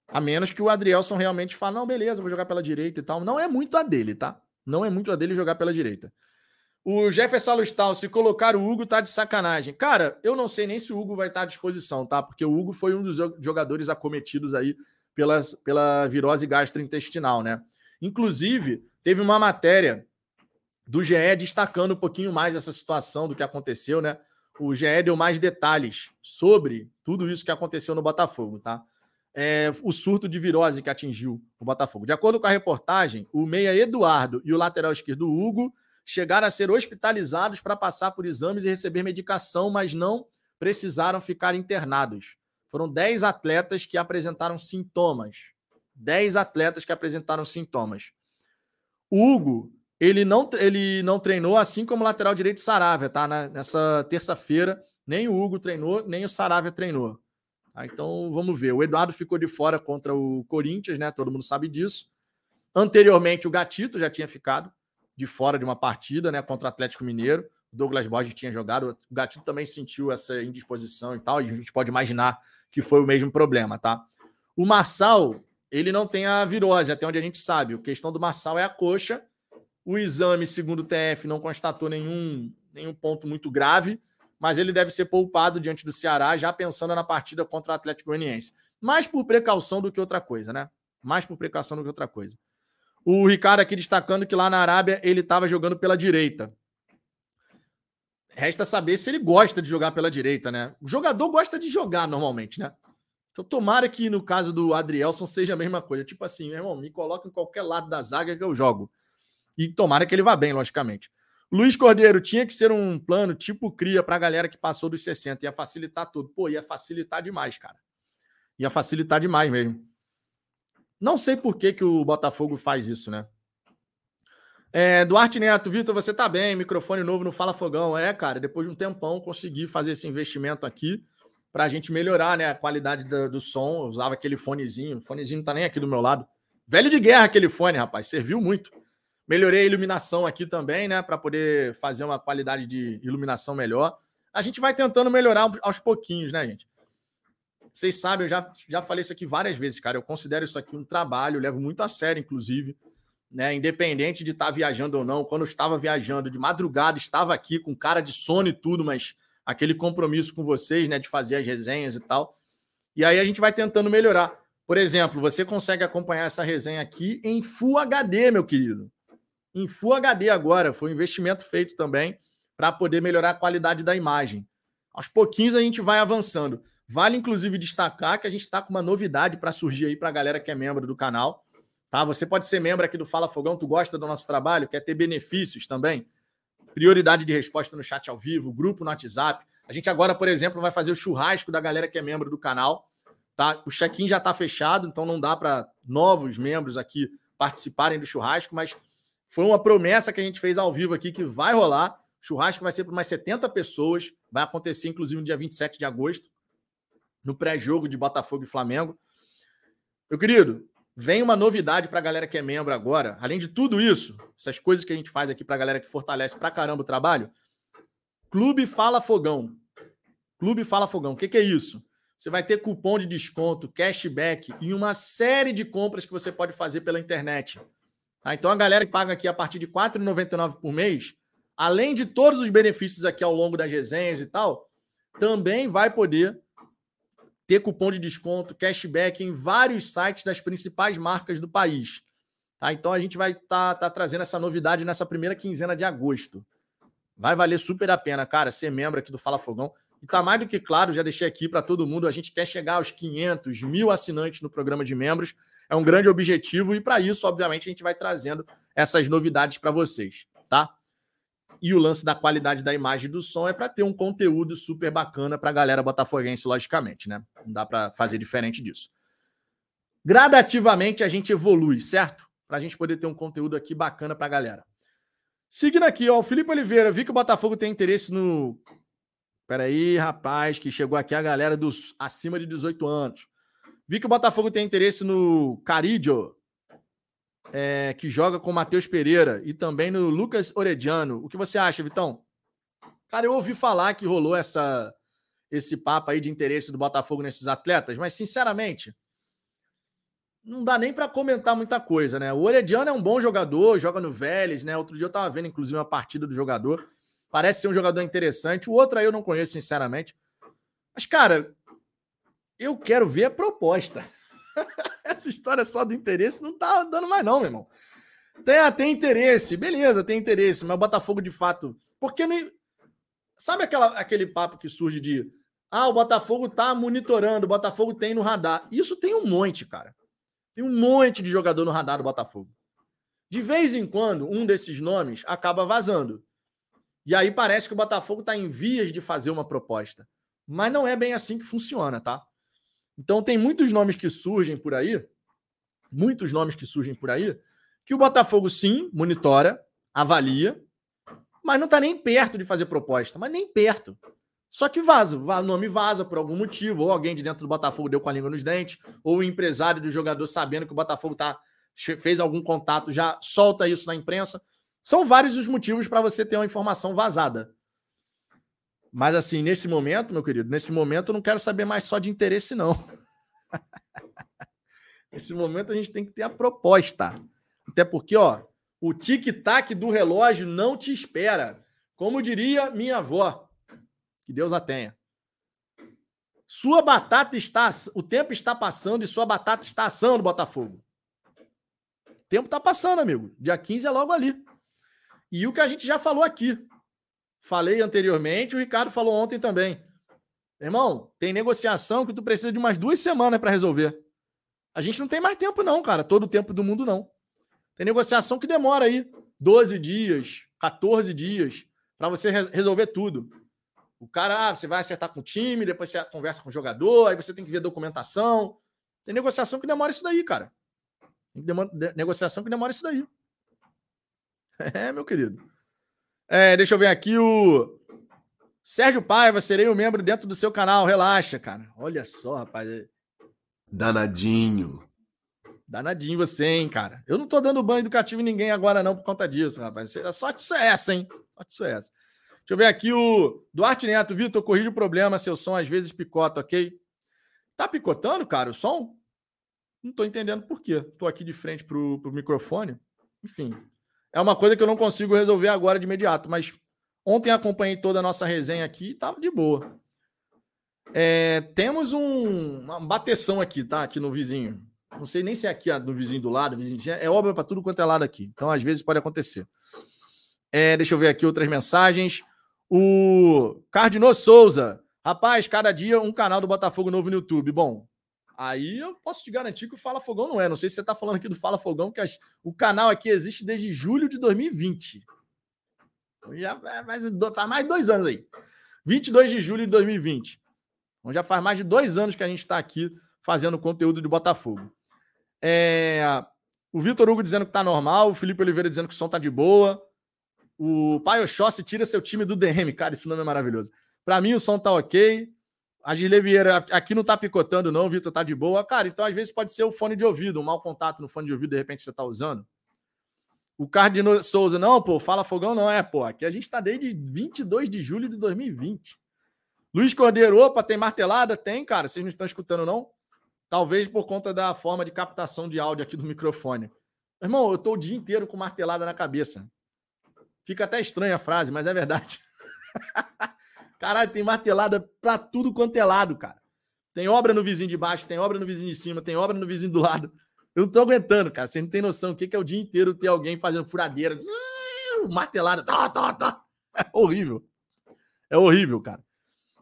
A menos que o Adrielson realmente fale, não, beleza, vou jogar pela direita e tal. Não é muito a dele, tá? Não é muito a dele jogar pela direita. O Jefferson Alustal, se colocar o Hugo, tá de sacanagem. Cara, eu não sei nem se o Hugo vai estar à disposição, tá? Porque o Hugo foi um dos jogadores acometidos aí pelas, pela virose gastrointestinal, né? Inclusive, teve uma matéria do GE destacando um pouquinho mais essa situação do que aconteceu, né? O GE deu mais detalhes sobre tudo isso que aconteceu no Botafogo, tá? É, o surto de virose que atingiu o Botafogo. De acordo com a reportagem, o meia Eduardo e o lateral esquerdo Hugo chegaram a ser hospitalizados para passar por exames e receber medicação, mas não precisaram ficar internados. Foram 10 atletas que apresentaram sintomas. 10 atletas que apresentaram sintomas. O Hugo, ele não, ele não treinou, assim como o lateral direito Saravia, tá? Nessa terça-feira, nem o Hugo treinou, nem o Saravia treinou. Tá? Então, vamos ver. O Eduardo ficou de fora contra o Corinthians, né? Todo mundo sabe disso. Anteriormente, o Gatito já tinha ficado de fora de uma partida, né, contra o Atlético Mineiro. O Douglas Borges tinha jogado, o Gatito também sentiu essa indisposição e tal, e a gente pode imaginar que foi o mesmo problema, tá? O Marçal, ele não tem a virose, até onde a gente sabe. A questão do Marçal é a coxa. O exame, segundo o TF, não constatou nenhum, nenhum ponto muito grave, mas ele deve ser poupado diante do Ceará, já pensando na partida contra o Atlético Goianiense. Mais por precaução do que outra coisa, né? Mais por precaução do que outra coisa. O Ricardo aqui destacando que lá na Arábia ele estava jogando pela direita. Resta saber se ele gosta de jogar pela direita, né? O jogador gosta de jogar normalmente, né? Então tomara que no caso do Adrielson seja a mesma coisa. Tipo assim, meu irmão, me coloca em qualquer lado da zaga que eu jogo. E tomara que ele vá bem, logicamente. Luiz Cordeiro, tinha que ser um plano tipo cria para a galera que passou dos 60. Ia facilitar tudo. Pô, ia facilitar demais, cara. Ia facilitar demais mesmo. Não sei por que, que o Botafogo faz isso, né? É, Duarte Neto, Vitor, você tá bem, microfone novo no Fala Fogão. É, cara, depois de um tempão consegui fazer esse investimento aqui para a gente melhorar né, a qualidade do, do, som. Eu usava aquele fonezinho, o fonezinho não tá nem aqui do meu lado. Velho de guerra aquele fone, rapaz, serviu muito. Melhorei a iluminação aqui também, né, para poder fazer uma qualidade de iluminação melhor. A gente vai tentando melhorar aos pouquinhos, né, gente? Vocês sabem, eu já, já falei isso aqui várias vezes, cara. Eu considero isso aqui um trabalho, levo muito a sério, inclusive. Né? Independente de estar tá viajando ou não, quando eu estava viajando de madrugada, estava aqui com cara de sono e tudo, mas aquele compromisso com vocês, né, de fazer as resenhas e tal. E aí a gente vai tentando melhorar. Por exemplo, você consegue acompanhar essa resenha aqui em Full HD, meu querido. Em Full HD agora, foi um investimento feito também para poder melhorar a qualidade da imagem. Aos pouquinhos a gente vai avançando. Vale, inclusive, destacar que a gente está com uma novidade para surgir aí para a galera que é membro do canal. Tá? Você pode ser membro aqui do Fala Fogão, tu gosta do nosso trabalho, quer ter benefícios também. Prioridade de resposta no chat ao vivo, grupo no WhatsApp. A gente agora, por exemplo, vai fazer o churrasco da galera que é membro do canal. Tá? O check-in já está fechado, então não dá para novos membros aqui participarem do churrasco, mas foi uma promessa que a gente fez ao vivo aqui que vai rolar. O churrasco vai ser para mais 70 pessoas, vai acontecer inclusive no dia 27 de agosto no pré-jogo de Botafogo e Flamengo. Meu querido, vem uma novidade para a galera que é membro agora. Além de tudo isso, essas coisas que a gente faz aqui para a galera que fortalece pra caramba o trabalho. Clube Fala Fogão. Clube Fala Fogão. O que, que é isso? Você vai ter cupom de desconto, cashback e uma série de compras que você pode fazer pela internet. Tá? Então a galera que paga aqui a partir de R$ 4,99 por mês, além de todos os benefícios aqui ao longo das resenhas e tal, também vai poder ter cupom de desconto, cashback em vários sites das principais marcas do país. Tá? Então a gente vai estar tá, tá trazendo essa novidade nessa primeira quinzena de agosto. Vai valer super a pena, cara, ser membro aqui do Fala Fogão. E tá mais do que claro, já deixei aqui para todo mundo, a gente quer chegar aos 500 mil assinantes no programa de membros. É um grande objetivo e para isso, obviamente, a gente vai trazendo essas novidades para vocês, tá? E o lance da qualidade da imagem e do som é para ter um conteúdo super bacana para a galera botafoguense, logicamente, né? Não dá para fazer diferente disso. Gradativamente a gente evolui, certo? Para a gente poder ter um conteúdo aqui bacana para a galera. Seguindo aqui, ó, o Felipe Oliveira, vi que o Botafogo tem interesse no. Peraí, rapaz, que chegou aqui a galera dos acima de 18 anos. Vi que o Botafogo tem interesse no Caridio, é, que joga com o Matheus Pereira, e também no Lucas Orediano. O que você acha, Vitão? Cara, eu ouvi falar que rolou essa, esse papo aí de interesse do Botafogo nesses atletas, mas sinceramente, não dá nem para comentar muita coisa, né? O Orediano é um bom jogador, joga no Vélez, né? Outro dia eu tava vendo, inclusive, uma partida do jogador. Parece ser um jogador interessante. O outro aí eu não conheço, sinceramente. Mas, cara, eu quero ver a proposta. Essa história só do interesse não tá dando mais, não, meu irmão. Tem, ah, tem interesse, beleza, tem interesse, mas o Botafogo de fato. Porque nem. Sabe aquela, aquele papo que surge de. Ah, o Botafogo tá monitorando, o Botafogo tem no radar. Isso tem um monte, cara. Tem um monte de jogador no radar do Botafogo. De vez em quando, um desses nomes acaba vazando. E aí parece que o Botafogo está em vias de fazer uma proposta. Mas não é bem assim que funciona, tá? Então tem muitos nomes que surgem por aí, muitos nomes que surgem por aí, que o Botafogo sim monitora, avalia, mas não está nem perto de fazer proposta, mas nem perto. Só que vaza, o nome vaza por algum motivo, ou alguém de dentro do Botafogo deu com a língua nos dentes, ou o empresário do jogador sabendo que o Botafogo tá, fez algum contato, já solta isso na imprensa. São vários os motivos para você ter uma informação vazada. Mas assim, nesse momento, meu querido, nesse momento eu não quero saber mais só de interesse, não. nesse momento a gente tem que ter a proposta. Até porque, ó, o tic-tac do relógio não te espera. Como diria minha avó, que Deus a tenha. Sua batata está. O tempo está passando e sua batata está assando, Botafogo. O tempo está passando, amigo. Dia 15 é logo ali. E o que a gente já falou aqui. Falei anteriormente, o Ricardo falou ontem também. Irmão, tem negociação que tu precisa de umas duas semanas para resolver. A gente não tem mais tempo, não, cara. Todo o tempo do mundo, não. Tem negociação que demora aí 12 dias, 14 dias, para você resolver tudo. O cara, ah, você vai acertar com o time, depois você conversa com o jogador, aí você tem que ver documentação. Tem negociação que demora isso daí, cara. Tem negociação que demora isso daí. É, meu querido. É, deixa eu ver aqui o Sérgio Paiva, serei um membro dentro do seu canal. Relaxa, cara. Olha só, rapaz. Danadinho. Danadinho você, hein, cara. Eu não tô dando banho educativo em ninguém agora, não, por conta disso, rapaz. Sorte isso é essa, hein? Sorte isso é essa. Deixa eu ver aqui o Duarte Neto. Vitor, corrige o problema. Seu som às vezes picota, ok? Tá picotando, cara, o som? Não tô entendendo por quê. Tô aqui de frente pro, pro microfone. Enfim, é uma coisa que eu não consigo resolver agora de imediato, mas ontem acompanhei toda a nossa resenha aqui e tava de boa. É, temos um, uma bateção aqui, tá? Aqui no vizinho. Não sei nem se é aqui no vizinho do lado, vizinho, é obra para tudo quanto é lado aqui. Então, às vezes, pode acontecer. É, deixa eu ver aqui outras mensagens. O Cardinô Souza. Rapaz, cada dia um canal do Botafogo novo no YouTube. Bom, aí eu posso te garantir que o Fala Fogão não é. Não sei se você está falando aqui do Fala Fogão, que as... o canal aqui existe desde julho de 2020. Já faz, mais de dois anos aí. 22 de julho de 2020. Então já faz mais de dois anos que a gente está aqui fazendo conteúdo de Botafogo. É... O Vitor Hugo dizendo que tá normal, o Felipe Oliveira dizendo que o som tá de boa. O Pai Oxóssi tira seu time do DM. Cara, esse nome é maravilhoso. Para mim, o som tá ok. A Gile Vieira aqui não tá picotando, não, Vitor, tá de boa. Cara, então às vezes pode ser o fone de ouvido, um mau contato no fone de ouvido, de repente você tá usando. O Cardino Souza, não, pô, fala fogão, não é, pô. Aqui a gente tá desde 22 de julho de 2020. Luiz Cordeiro, opa, tem martelada? Tem, cara. Vocês não estão escutando, não? Talvez por conta da forma de captação de áudio aqui do microfone. Irmão, eu tô o dia inteiro com martelada na cabeça. Fica até estranha a frase, mas é verdade. Caralho, tem martelada pra tudo quanto é lado, cara. Tem obra no vizinho de baixo, tem obra no vizinho de cima, tem obra no vizinho do lado. Eu não tô aguentando, cara. Você não tem noção o que é o dia inteiro ter alguém fazendo furadeira, martelada, tá, tá, tá. É horrível. É horrível, cara.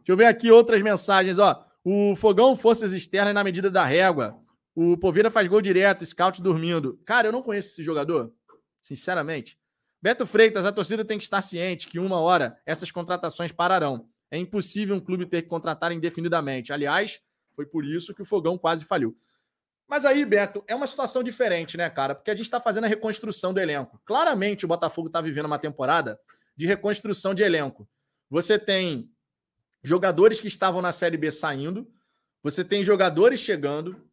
eu ver aqui outras mensagens, ó. O Fogão Forças Externas na medida da régua. O Povira faz gol direto, scout dormindo. Cara, eu não conheço esse jogador, sinceramente. Beto Freitas, a torcida tem que estar ciente que uma hora essas contratações pararão. É impossível um clube ter que contratar indefinidamente. Aliás, foi por isso que o Fogão quase faliu. Mas aí, Beto, é uma situação diferente, né, cara? Porque a gente está fazendo a reconstrução do elenco. Claramente o Botafogo está vivendo uma temporada de reconstrução de elenco. Você tem jogadores que estavam na Série B saindo, você tem jogadores chegando,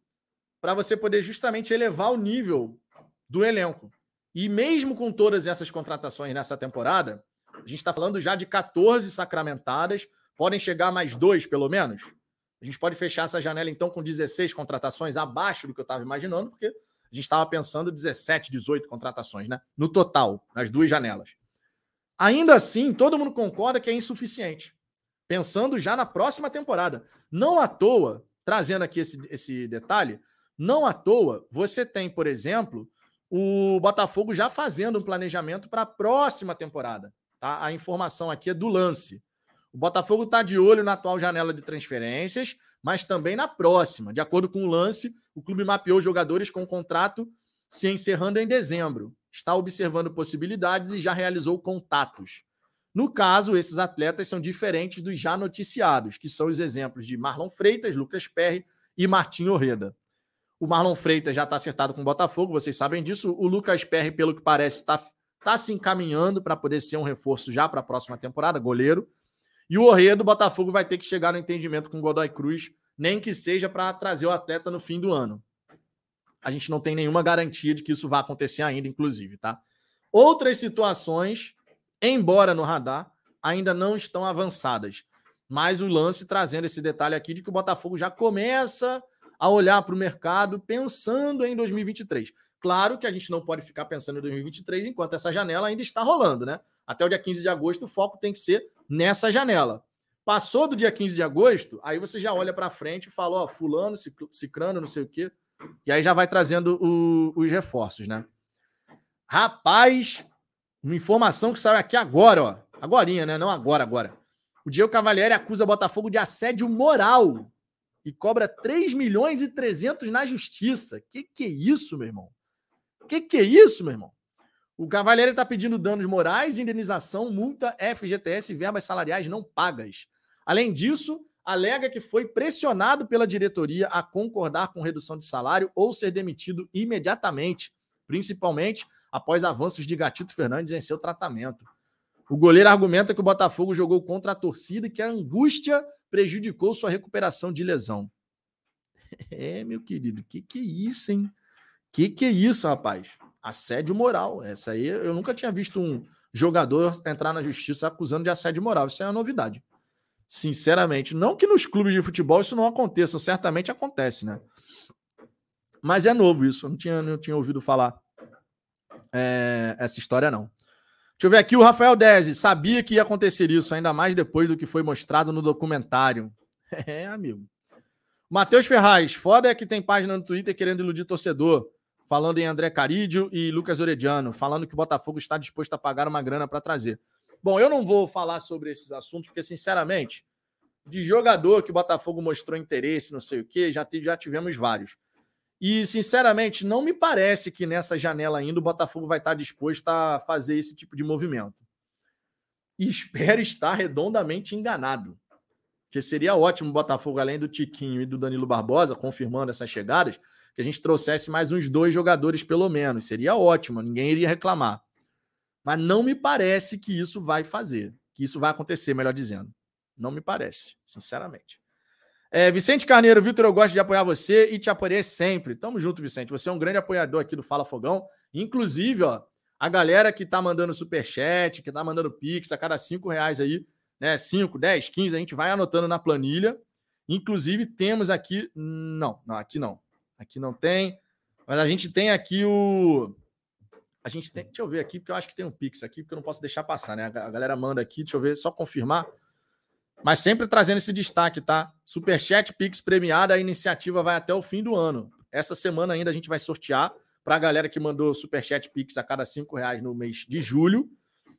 para você poder justamente elevar o nível do elenco. E mesmo com todas essas contratações nessa temporada, a gente está falando já de 14 sacramentadas, podem chegar mais dois, pelo menos. A gente pode fechar essa janela, então, com 16 contratações abaixo do que eu estava imaginando, porque a gente estava pensando 17, 18 contratações, né? No total, nas duas janelas. Ainda assim, todo mundo concorda que é insuficiente. Pensando já na próxima temporada. Não à toa, trazendo aqui esse, esse detalhe, não à toa, você tem, por exemplo, o Botafogo já fazendo um planejamento para a próxima temporada. Tá? A informação aqui é do lance. O Botafogo está de olho na atual janela de transferências, mas também na próxima. De acordo com o lance, o clube mapeou jogadores com contrato se encerrando em dezembro. Está observando possibilidades e já realizou contatos. No caso, esses atletas são diferentes dos já noticiados, que são os exemplos de Marlon Freitas, Lucas Perry e Martim Orreda. O Marlon Freitas já está acertado com o Botafogo, vocês sabem disso. O Lucas Perry, pelo que parece, está tá se encaminhando para poder ser um reforço já para a próxima temporada, goleiro. E o Orreia do Botafogo vai ter que chegar no entendimento com o Godoy Cruz, nem que seja para trazer o atleta no fim do ano. A gente não tem nenhuma garantia de que isso vai acontecer ainda, inclusive, tá? Outras situações, embora no radar, ainda não estão avançadas. Mas o lance trazendo esse detalhe aqui de que o Botafogo já começa a olhar para o mercado pensando em 2023. Claro que a gente não pode ficar pensando em 2023 enquanto essa janela ainda está rolando, né? Até o dia 15 de agosto, o foco tem que ser nessa janela. Passou do dia 15 de agosto, aí você já olha para frente e fala: Ó, Fulano, Cicrano, não sei o quê. E aí já vai trazendo o, os reforços, né? Rapaz, uma informação que saiu aqui agora, ó. Agorinha, né? Não agora, agora. O Diego Cavalieri acusa Botafogo de assédio moral e cobra 3 milhões e 300 na justiça. Que que é isso, meu irmão? Que que é isso, meu irmão? O Cavalieri está pedindo danos morais, indenização, multa, FGTS e verbas salariais não pagas. Além disso, alega que foi pressionado pela diretoria a concordar com redução de salário ou ser demitido imediatamente, principalmente após avanços de Gatito Fernandes em seu tratamento. O goleiro argumenta que o Botafogo jogou contra a torcida e que a angústia prejudicou sua recuperação de lesão. É, meu querido, que que é isso, hein? Que que é isso, rapaz? Assédio moral. Essa aí eu nunca tinha visto um jogador entrar na justiça acusando de assédio moral. Isso é uma novidade. Sinceramente, não que nos clubes de futebol isso não aconteça, certamente acontece, né? Mas é novo isso, eu não tinha, não tinha ouvido falar é, essa história, não. Deixa eu ver aqui o Rafael Dezi. Sabia que ia acontecer isso, ainda mais depois do que foi mostrado no documentário. É, amigo. Matheus Ferraz. Foda é que tem página no Twitter querendo iludir torcedor. Falando em André Carídio e Lucas Orediano. Falando que o Botafogo está disposto a pagar uma grana para trazer. Bom, eu não vou falar sobre esses assuntos, porque, sinceramente, de jogador que o Botafogo mostrou interesse, não sei o quê, já, já tivemos vários. E, sinceramente, não me parece que nessa janela ainda o Botafogo vai estar disposto a fazer esse tipo de movimento. E espero estar redondamente enganado. Porque seria ótimo o Botafogo, além do Tiquinho e do Danilo Barbosa, confirmando essas chegadas, que a gente trouxesse mais uns dois jogadores, pelo menos. Seria ótimo, ninguém iria reclamar. Mas não me parece que isso vai fazer, que isso vai acontecer, melhor dizendo. Não me parece, sinceramente. É, Vicente Carneiro, Vitor, eu gosto de apoiar você e te apoiarei sempre. Tamo junto, Vicente. Você é um grande apoiador aqui do Fala Fogão. Inclusive, ó, a galera que tá mandando superchat, que tá mandando pix a cada cinco reais aí, né? 5, 10, 15, a gente vai anotando na planilha. Inclusive, temos aqui. Não, não, aqui não. Aqui não tem. Mas a gente tem aqui o. A gente tem. Deixa eu ver aqui, porque eu acho que tem um Pix aqui, porque eu não posso deixar passar, né? A galera manda aqui, deixa eu ver, só confirmar. Mas sempre trazendo esse destaque, tá? Superchat Pix premiada, a iniciativa vai até o fim do ano. Essa semana ainda a gente vai sortear para a galera que mandou Superchat Pix a cada cinco reais no mês de julho,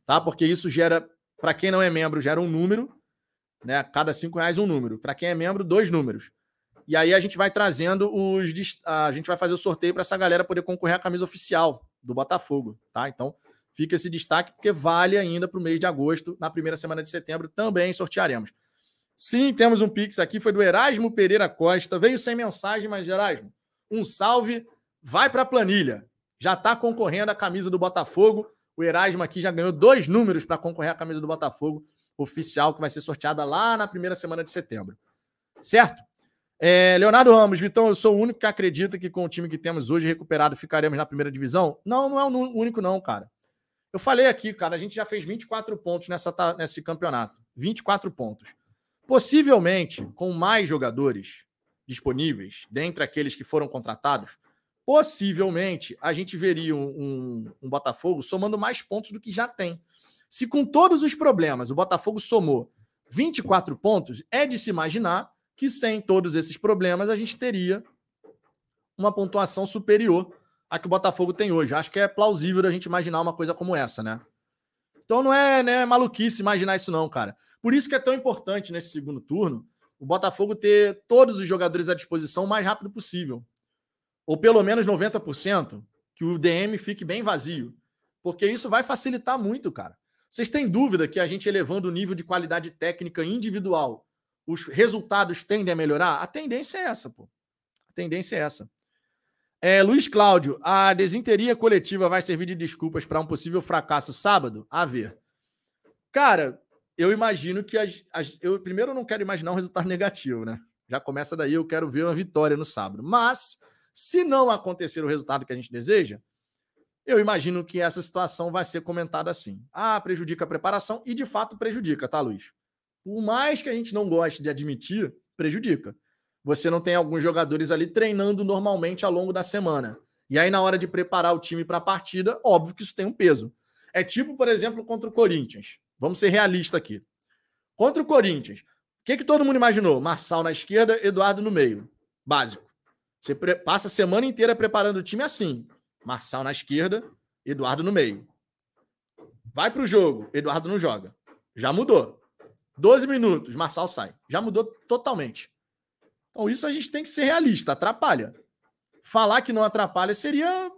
tá? Porque isso gera, para quem não é membro, gera um número. Né? Cada cinco reais um número. Para quem é membro, dois números. E aí a gente vai trazendo os. A gente vai fazer o sorteio para essa galera poder concorrer à camisa oficial do Botafogo, tá? Então fica esse destaque, porque vale ainda para o mês de agosto. Na primeira semana de setembro também sortearemos. Sim, temos um Pix aqui, foi do Erasmo Pereira Costa. Veio sem mensagem, mas Erasmo, um salve, vai para a planilha. Já está concorrendo à camisa do Botafogo. O Erasmo aqui já ganhou dois números para concorrer à camisa do Botafogo oficial, que vai ser sorteada lá na primeira semana de setembro. Certo? É, Leonardo Ramos, Vitão, eu sou o único que acredita que com o time que temos hoje recuperado ficaremos na primeira divisão? Não, não é o único, não, cara. Eu falei aqui, cara, a gente já fez 24 pontos nessa, nesse campeonato. 24 pontos. Possivelmente, com mais jogadores disponíveis, dentre aqueles que foram contratados, possivelmente a gente veria um, um, um, Botafogo somando mais pontos do que já tem. Se com todos os problemas o Botafogo somou 24 pontos, é de se imaginar que sem todos esses problemas a gente teria uma pontuação superior à que o Botafogo tem hoje. Acho que é plausível a gente imaginar uma coisa como essa, né? Então não é né, maluquice imaginar isso, não, cara. Por isso que é tão importante nesse segundo turno o Botafogo ter todos os jogadores à disposição o mais rápido possível. Ou pelo menos 90%, que o DM fique bem vazio. Porque isso vai facilitar muito, cara. Vocês têm dúvida que a gente elevando o nível de qualidade técnica individual, os resultados tendem a melhorar? A tendência é essa, pô. A tendência é essa. É, Luiz Cláudio, a desinteria coletiva vai servir de desculpas para um possível fracasso sábado? A ver. Cara, eu imagino que as, as, eu primeiro não quero imaginar um resultado negativo, né? Já começa daí, eu quero ver uma vitória no sábado. Mas, se não acontecer o resultado que a gente deseja, eu imagino que essa situação vai ser comentada assim. Ah, prejudica a preparação, e de fato prejudica, tá, Luiz? Por mais que a gente não goste de admitir, prejudica você não tem alguns jogadores ali treinando normalmente ao longo da semana. E aí, na hora de preparar o time para a partida, óbvio que isso tem um peso. É tipo, por exemplo, contra o Corinthians. Vamos ser realistas aqui. Contra o Corinthians, o que, que todo mundo imaginou? Marçal na esquerda, Eduardo no meio. Básico. Você passa a semana inteira preparando o time assim. Marçal na esquerda, Eduardo no meio. Vai para o jogo, Eduardo não joga. Já mudou. 12 minutos, Marçal sai. Já mudou totalmente. Então, isso a gente tem que ser realista, atrapalha. Falar que não atrapalha seria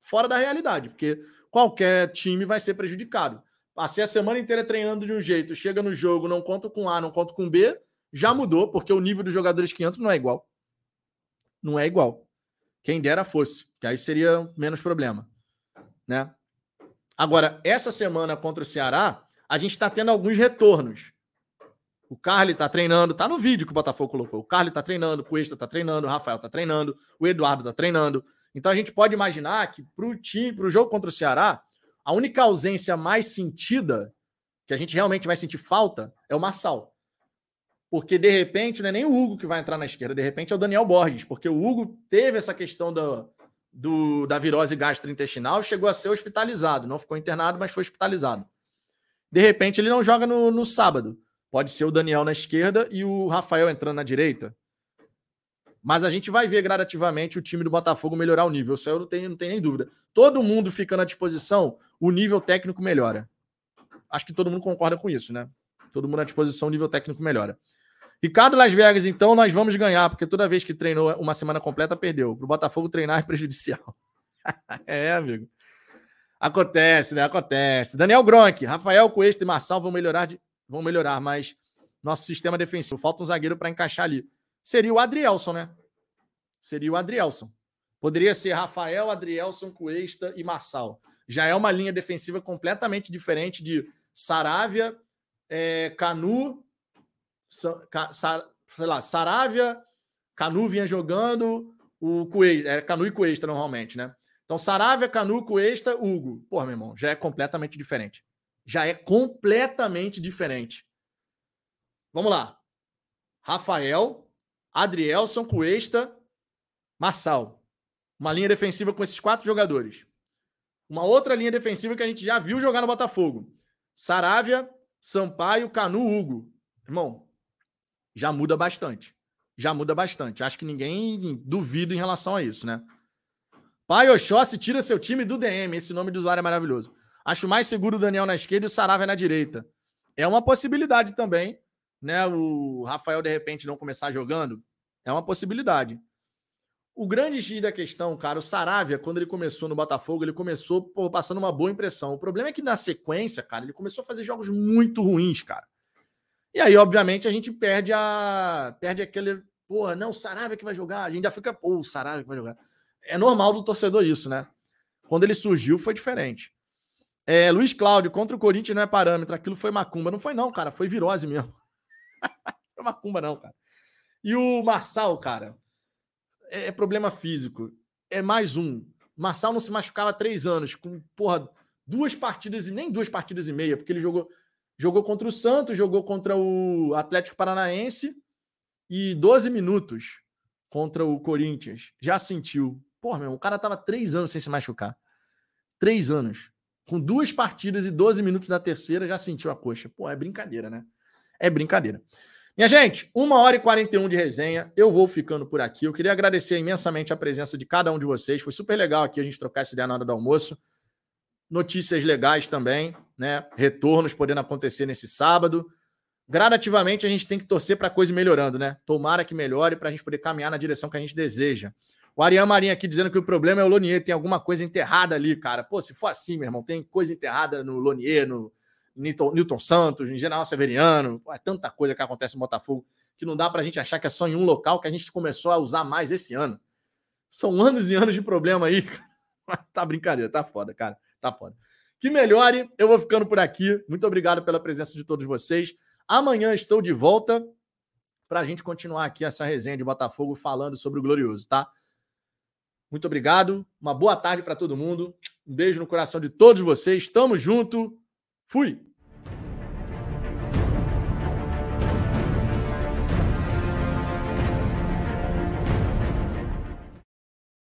fora da realidade, porque qualquer time vai ser prejudicado. Passei a semana inteira treinando de um jeito, chega no jogo, não conto com A, não conto com B, já mudou, porque o nível dos jogadores que entram não é igual. Não é igual. Quem dera fosse, que aí seria menos problema, né? Agora, essa semana contra o Ceará, a gente está tendo alguns retornos. O Carly tá treinando, tá no vídeo que o Botafogo colocou. O Carly tá treinando, o Cuesta tá treinando, o Rafael tá treinando, o Eduardo tá treinando. Então a gente pode imaginar que pro time, pro jogo contra o Ceará, a única ausência mais sentida, que a gente realmente vai sentir falta, é o Marçal. Porque de repente não é nem o Hugo que vai entrar na esquerda, de repente é o Daniel Borges, porque o Hugo teve essa questão do, do, da virose gastrointestinal chegou a ser hospitalizado. Não ficou internado, mas foi hospitalizado. De repente ele não joga no, no sábado. Pode ser o Daniel na esquerda e o Rafael entrando na direita. Mas a gente vai ver gradativamente o time do Botafogo melhorar o nível. Isso eu não tenho, não tenho nem dúvida. Todo mundo ficando à disposição, o nível técnico melhora. Acho que todo mundo concorda com isso, né? Todo mundo à disposição, o nível técnico melhora. Ricardo Las Vegas, então nós vamos ganhar, porque toda vez que treinou uma semana completa, perdeu. Para o Botafogo treinar é prejudicial. é, amigo. Acontece, né? Acontece. Daniel Gronk, Rafael Coelho e Marçal vão melhorar de vão melhorar, mas nosso sistema defensivo falta um zagueiro para encaixar ali. Seria o Adrielson, né? Seria o Adrielson. Poderia ser Rafael, Adrielson, Cuesta e Massal. Já é uma linha defensiva completamente diferente de Saravia, é, Canu, sa, sei lá, Saravia, Canu vinha jogando, o Cuesta, é Canu e Cuesta normalmente, né? Então, Saravia, Canu, Cuesta, Hugo. Porra, meu irmão, já é completamente diferente já é completamente diferente. Vamos lá. Rafael, Adrielson, Cuesta, Marçal. Uma linha defensiva com esses quatro jogadores. Uma outra linha defensiva que a gente já viu jogar no Botafogo. Saravia, Sampaio, Canu, Hugo. Irmão, já muda bastante. Já muda bastante. Acho que ninguém duvida em relação a isso, né? Pai Oxóssi tira seu time do DM. Esse nome do usuário é maravilhoso. Acho mais seguro o Daniel na esquerda e o Saravia na direita. É uma possibilidade também, né, o Rafael de repente não começar jogando, é uma possibilidade. O grande X da questão, cara, o Saravia, quando ele começou no Botafogo, ele começou pô, passando uma boa impressão. O problema é que na sequência, cara, ele começou a fazer jogos muito ruins, cara. E aí, obviamente, a gente perde a perde aquele, porra, não, o Saravia que vai jogar. A gente já fica, pô, o Saravia que vai jogar. É normal do torcedor isso, né? Quando ele surgiu foi diferente. É, Luiz Cláudio, contra o Corinthians não é parâmetro, aquilo foi macumba. Não foi não, cara, foi virose mesmo. foi macumba não, cara. E o Marçal, cara, é, é problema físico. É mais um. Marçal não se machucava há três anos, com, porra, duas partidas e nem duas partidas e meia, porque ele jogou, jogou contra o Santos, jogou contra o Atlético Paranaense e 12 minutos contra o Corinthians. Já sentiu. Porra, meu, o cara tava três anos sem se machucar. Três anos. Com duas partidas e 12 minutos da terceira, já sentiu a coxa. Pô, é brincadeira, né? É brincadeira. Minha gente, uma hora e 41 de resenha. Eu vou ficando por aqui. Eu queria agradecer imensamente a presença de cada um de vocês. Foi super legal aqui a gente trocar essa ideia na hora do almoço. Notícias legais também, né? Retornos podendo acontecer nesse sábado. Gradativamente a gente tem que torcer para a coisa melhorando, né? Tomara que melhore para a gente poder caminhar na direção que a gente deseja. O Ariane Marinho aqui dizendo que o problema é o Lonier, tem alguma coisa enterrada ali, cara. Pô, se for assim, meu irmão, tem coisa enterrada no Lonier, no, Newton, Newton Santos, em General Severiano, é tanta coisa que acontece no Botafogo que não dá para a gente achar que é só em um local que a gente começou a usar mais esse ano. São anos e anos de problema aí. tá brincadeira, tá foda, cara. Tá foda. Que melhore. Eu vou ficando por aqui. Muito obrigado pela presença de todos vocês. Amanhã estou de volta para a gente continuar aqui essa resenha de Botafogo falando sobre o Glorioso, tá? Muito obrigado. Uma boa tarde para todo mundo. Um beijo no coração de todos vocês. Tamo junto. Fui!